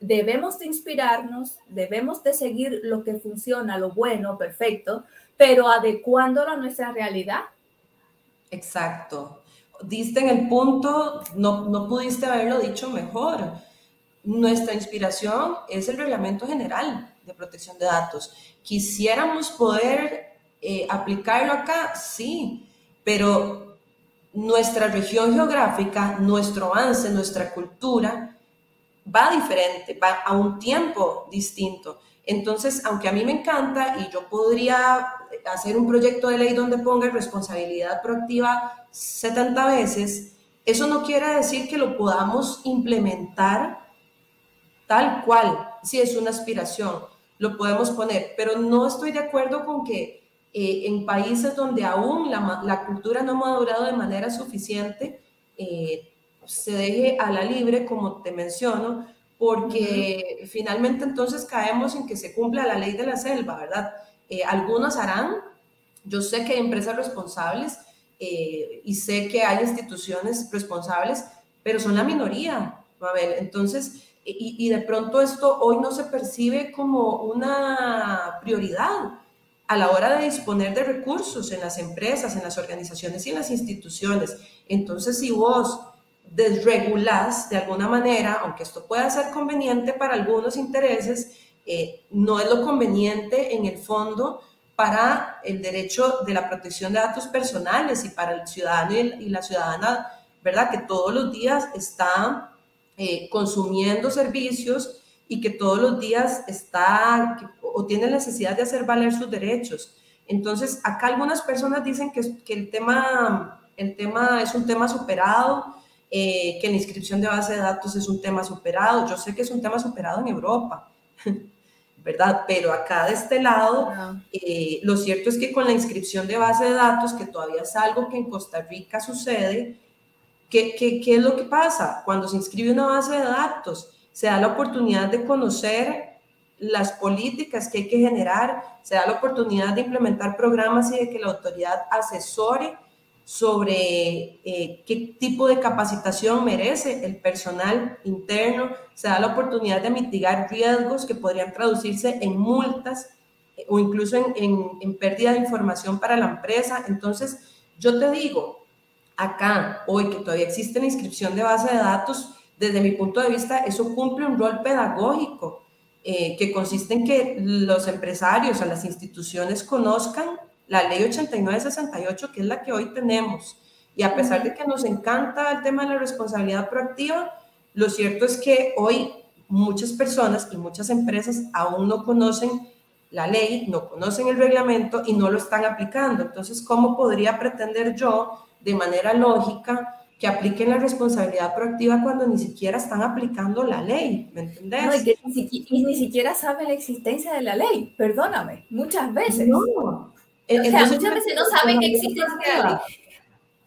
debemos de inspirarnos, debemos de seguir lo que funciona, lo bueno, perfecto, pero adecuándolo a nuestra realidad. Exacto. Diste en el punto, no, no pudiste haberlo dicho mejor. Nuestra inspiración es el Reglamento General de Protección de Datos. Quisiéramos poder eh, aplicarlo acá, sí, pero nuestra región geográfica, nuestro avance, nuestra cultura, va diferente, va a un tiempo distinto. Entonces, aunque a mí me encanta y yo podría hacer un proyecto de ley donde ponga responsabilidad proactiva 70 veces, eso no quiere decir que lo podamos implementar tal cual, si es una aspiración, lo podemos poner, pero no estoy de acuerdo con que eh, en países donde aún la, la, cultura no ha madurado de manera suficiente, eh, se deje a la libre, como te menciono, porque uh -huh. finalmente entonces caemos en que se cumpla la ley de la selva, ¿verdad? Eh, algunos harán, yo sé que hay empresas responsables eh, y sé que hay instituciones responsables, pero son la minoría, Mabel. Entonces, y, y de pronto esto hoy no se percibe como una prioridad a la hora de disponer de recursos en las empresas, en las organizaciones y en las instituciones. Entonces, si vos desregulas de alguna manera, aunque esto pueda ser conveniente para algunos intereses, eh, no es lo conveniente en el fondo para el derecho de la protección de datos personales y para el ciudadano y la ciudadana, ¿verdad? Que todos los días está eh, consumiendo servicios y que todos los días está o tiene necesidad de hacer valer sus derechos. Entonces, acá algunas personas dicen que, que el, tema, el tema es un tema superado, eh, que la inscripción de base de datos es un tema superado. Yo sé que es un tema superado en Europa, ¿verdad? Pero acá de este lado, eh, lo cierto es que con la inscripción de base de datos, que todavía es algo que en Costa Rica sucede, ¿qué, qué, qué es lo que pasa? Cuando se inscribe una base de datos, se da la oportunidad de conocer las políticas que hay que generar, se da la oportunidad de implementar programas y de que la autoridad asesore sobre eh, qué tipo de capacitación merece el personal interno, se da la oportunidad de mitigar riesgos que podrían traducirse en multas eh, o incluso en, en, pérdida de información para la empresa. Entonces, yo te digo, acá, hoy que todavía existe la inscripción de base de datos, desde mi punto de vista, eso cumple un rol pedagógico, eh, que consiste en que los empresarios o las instituciones conozcan la ley 8968, que es la que hoy tenemos. Y a pesar de que nos encanta el tema de la responsabilidad proactiva, lo cierto es que hoy muchas personas y muchas empresas aún no conocen la ley, no conocen el reglamento y no lo están aplicando. Entonces, ¿cómo podría pretender yo, de manera lógica, que apliquen la responsabilidad proactiva cuando ni siquiera están aplicando la ley, ¿me entendés? No, y, ni, siquiera saben la existencia de la ley, perdóname, muchas veces. No, muchas veces no saben que existe.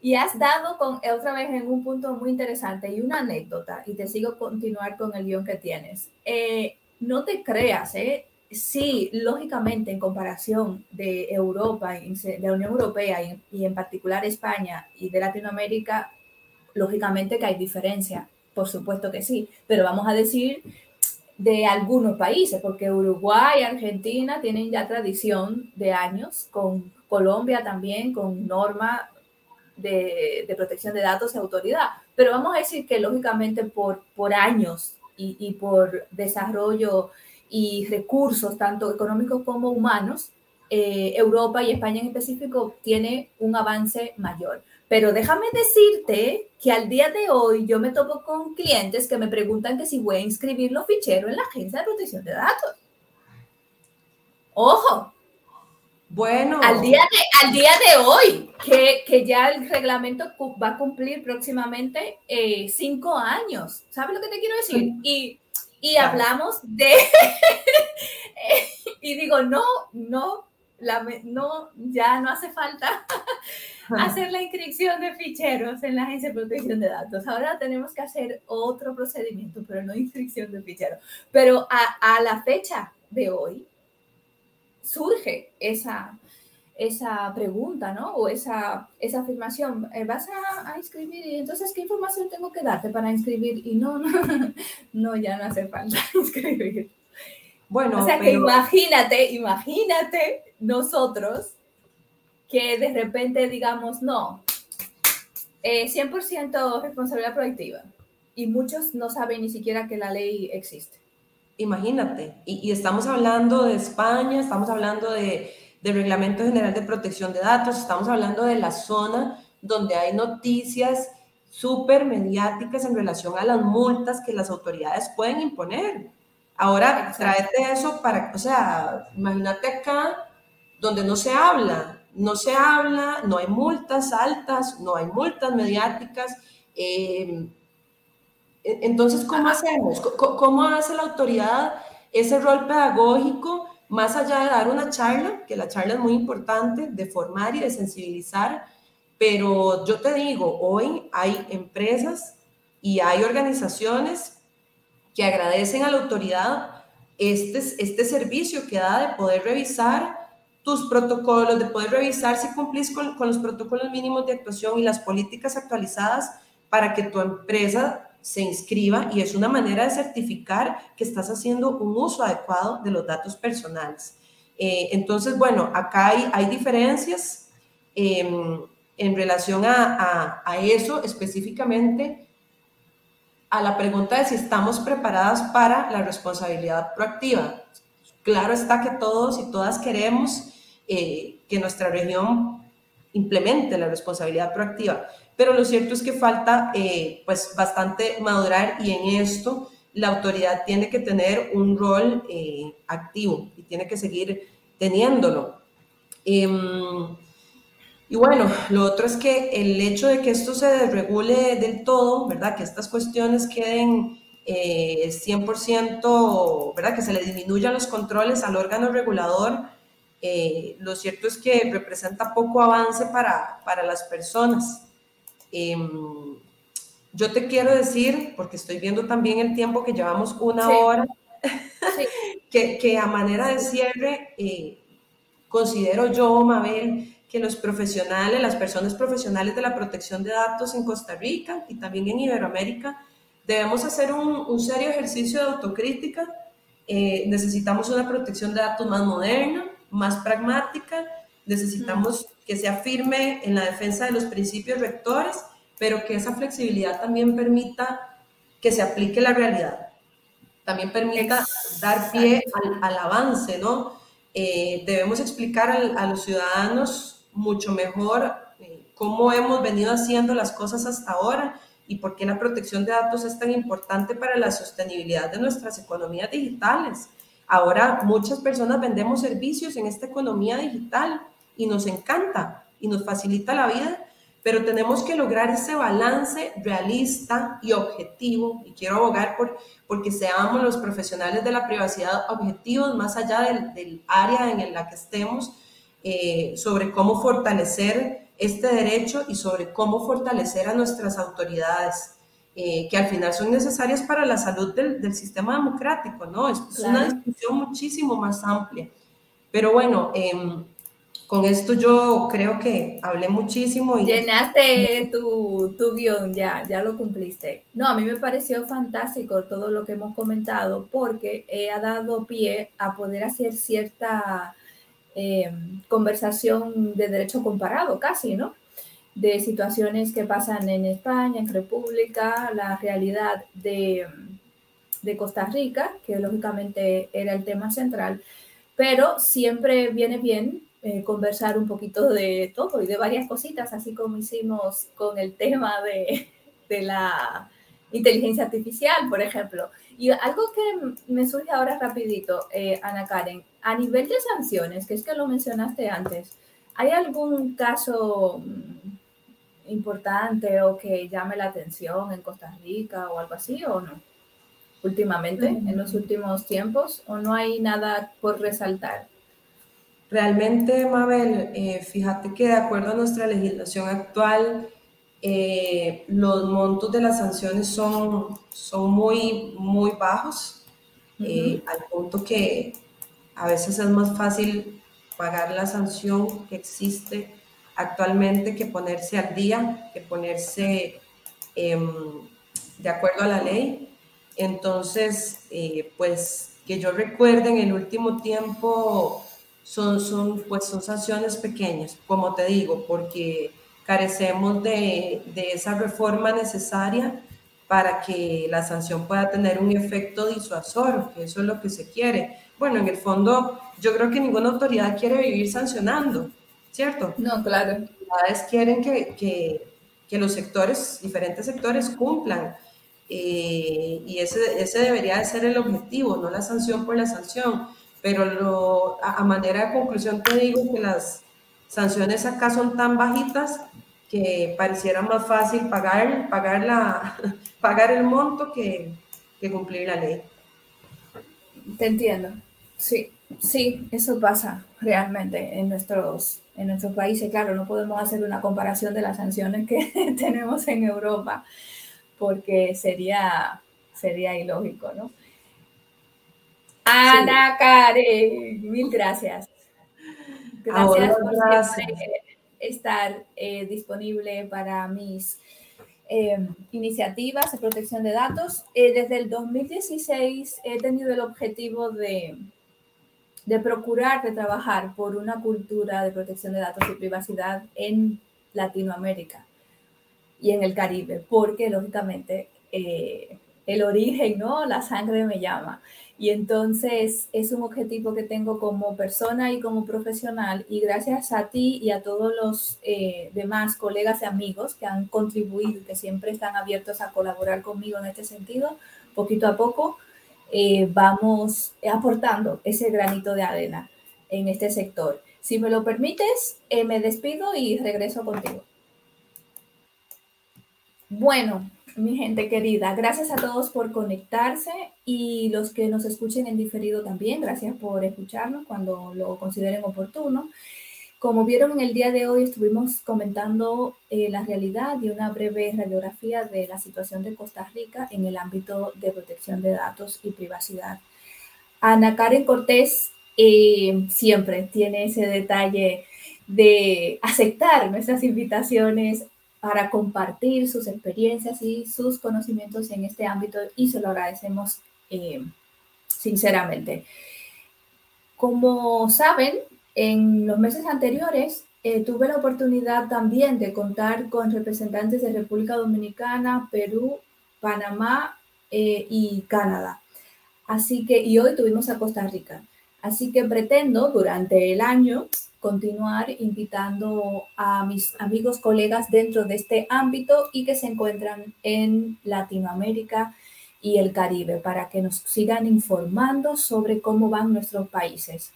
Y has dado con, otra vez en un punto muy interesante y una anécdota, y te sigo continuar con el guion que tienes. Eh, no te creas, ¿eh? Sí, lógicamente, en comparación de Europa, de la Unión Europea y, y en particular España y de Latinoamérica, lógicamente que hay diferencia, por supuesto que sí, pero vamos a decir de algunos países, porque Uruguay y Argentina tienen ya tradición de años, con Colombia también, con norma de, protección de datos y autoridad. Pero vamos a decir que lógicamente por, por años y, por desarrollo y recursos, tanto económicos como humanos, eh, Europa y España en específico tiene un avance mayor. Pero déjame decirte que al día de hoy yo me topo con clientes que me preguntan que si voy a inscribir los ficheros en la Agencia de Protección de Datos. Ojo. Bueno. Al día de, al día de hoy, que, que ya el reglamento va a cumplir próximamente eh, cinco años. ¿Sabes lo que te quiero decir? Y, y hablamos de... y digo, no, no, la, no, ya no hace falta hacer la inscripción de ficheros en la Agencia de Protección de Datos. Ahora tenemos que hacer otro procedimiento, pero no inscripción de ficheros. Pero a, la fecha de hoy surge esa, esa pregunta, ¿no? O esa, esa afirmación. Eh, ¿Vas a, a, inscribir? Y entonces, ¿qué información tengo que darte para inscribir? Y no, no, no ya no hace falta inscribir. Bueno, o sea que imagínate, imagínate nosotros que de repente digamos, no, 100% eh, responsabilidad proactiva y muchos no saben ni siquiera que la ley existe. Imagínate, y, estamos hablando de España, estamos hablando de, del Reglamento General de Protección de Datos, estamos hablando de la zona donde hay noticias súper mediáticas en relación a las multas que las autoridades pueden imponer. Ahora, tráete eso para, o sea, imagínate acá donde no se habla, no se habla, no hay multas altas, no hay multas mediáticas. Eh, entonces, ¿cómo hacemos? ¿Cómo hace la autoridad ese rol pedagógico más allá de dar una charla, que la charla es muy importante, de formar y de sensibilizar? Pero yo te digo, hoy hay empresas y hay organizaciones que agradecen a la autoridad este, este servicio que da de poder revisar tus protocolos, de poder revisar si cumplís con, con, los protocolos mínimos de actuación y las políticas actualizadas para que tu empresa se inscriba y es una manera de certificar que estás haciendo un uso adecuado de los datos personales. Eh, entonces, bueno, acá hay, hay diferencias eh, en relación a, a, a eso específicamente a la pregunta de si estamos preparadas para la responsabilidad proactiva. Claro está que todos y todas queremos eh, que nuestra región implemente la responsabilidad proactiva, pero lo cierto es que falta eh, pues bastante madurar y en esto la autoridad tiene que tener un rol eh, activo y tiene que seguir teniéndolo. Em, y bueno, lo otro es que el hecho de que esto se desregule del todo, ¿verdad? Que estas cuestiones queden 100%, ¿verdad? Que se le disminuyan los controles al órgano regulador, eh, lo cierto es que representa poco avance para, para las personas. Em, yo te quiero decir, porque estoy viendo también el tiempo que llevamos una hora, que, que, a manera de cierre, eh, considero yo, Mabel, que los profesionales, las personas profesionales de la protección de datos en Costa Rica y también en Iberoamérica, debemos hacer un, un serio ejercicio de autocrítica. Eh, necesitamos una protección de datos más moderna, más pragmática, necesitamos que se afirme en la defensa de los principios rectores, pero que esa flexibilidad también permita que se aplique la realidad, también permita dar pie al, avance, ¿no? Eh, debemos explicar a los ciudadanos mucho mejor eh, cómo hemos venido haciendo las cosas hasta ahora y por qué la protección de datos es tan importante para la sostenibilidad de nuestras economías digitales. Ahora muchas personas vendemos servicios en esta economía digital y nos encanta y nos facilita la vida, pero tenemos que lograr ese balance realista y objetivo. Y quiero abogar por porque seamos los profesionales de la privacidad objetivos más allá del, área en la que estemos eh, sobre cómo fortalecer este derecho y sobre cómo fortalecer a nuestras autoridades. Eh, que al final son necesarias para la salud del, sistema democrático, ¿no? Es, una discusión muchísimo más amplia. Pero bueno, em, con esto yo creo que hablé muchísimo. Y... Llenaste tu, tu guion, ya, ya lo cumpliste. No, a mí me pareció fantástico todo lo que hemos comentado porque ha dado pie a poder hacer cierta em, conversación de derecho comparado, casi, ¿no? De situaciones que pasan en España, en República, la realidad de, Costa Rica, que lógicamente era el tema central, pero siempre viene bien eh, conversar un poquito de todo y de varias cositas, así como hicimos con el tema de, la inteligencia artificial, por ejemplo. Y algo que me surge ahora rapidito, eh, Ana Karen, a nivel de sanciones, que es que lo mencionaste antes, ¿hay algún caso importante o que llame la atención en Costa Rica o algo así o no? Últimamente, en los últimos tiempos, o no hay nada por resaltar? Realmente, Mabel, eh, fíjate que de acuerdo a nuestra legislación actual, eh, los montos de las sanciones son, son muy, muy bajos, eh, al punto que a veces es más fácil pagar la sanción que existe actualmente que ponerse al día, que ponerse em, de acuerdo a la ley. Entonces, eh, pues que yo recuerde en el último tiempo son, son, pues, son sanciones pequeñas, como te digo, porque carecemos de, de esa reforma necesaria para que la sanción pueda tener un efecto disuasor, que eso es lo que se quiere. Bueno, en el fondo, yo creo que ninguna autoridad quiere vivir sancionando. ¿Cierto? No, claro. Las quieren que, que, que los sectores, diferentes sectores cumplan. Eh, y ese, ese debería de ser el objetivo, no la sanción por la sanción. Pero lo, a, manera de conclusión te digo que las sanciones acá son tan bajitas que pareciera más fácil pagar, pagar, la, pagar el monto que, que cumplir la ley. Te entiendo. Sí, sí, eso pasa realmente en nuestros en nuestros países. Claro, no podemos hacer una comparación de las sanciones que tenemos en Europa porque sería, sería ilógico, ¿no? Ana Karen, mil gracias. Gracias por estar eh, disponible para mis em, iniciativas de protección de datos. Eh, desde el 2016 he tenido el objetivo de de procurar de trabajar por una cultura de protección de datos y privacidad en Latinoamérica y en el Caribe, porque lógicamente eh, el origen, ¿no? La sangre me llama. Y entonces es un objetivo que tengo como persona y como profesional y gracias a ti y a todos los eh, demás colegas y amigos que han contribuido y que siempre están abiertos a colaborar conmigo en este sentido, poquito a poco eh, vamos aportando ese granito de arena en este sector. Si me lo permites, eh, me despido y regreso contigo. Bueno, mi gente querida, gracias a todos por conectarse y los que nos escuchen en diferido también, gracias por escucharnos cuando lo consideren oportuno. Como vieron en el día de hoy, estuvimos comentando eh, la realidad y una breve radiografía de la situación de Costa Rica en el ámbito de protección de datos y privacidad. Ana Karen Cortés eh, siempre tiene ese detalle de aceptar nuestras invitaciones para compartir sus experiencias y sus conocimientos en este ámbito y se lo agradecemos eh, sinceramente. Como saben, en los meses anteriores eh, tuve la oportunidad también de contar con representantes de República Dominicana, Perú, Panamá eh, y Canadá. Así que, y hoy tuvimos a Costa Rica. Así que pretendo durante el año continuar invitando a mis amigos, colegas dentro de este ámbito y que se encuentran en Latinoamérica y el Caribe para que nos sigan informando sobre cómo van nuestros países.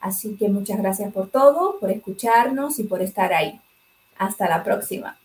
Así que muchas gracias por todo, por escucharnos y por estar ahí. Hasta la próxima.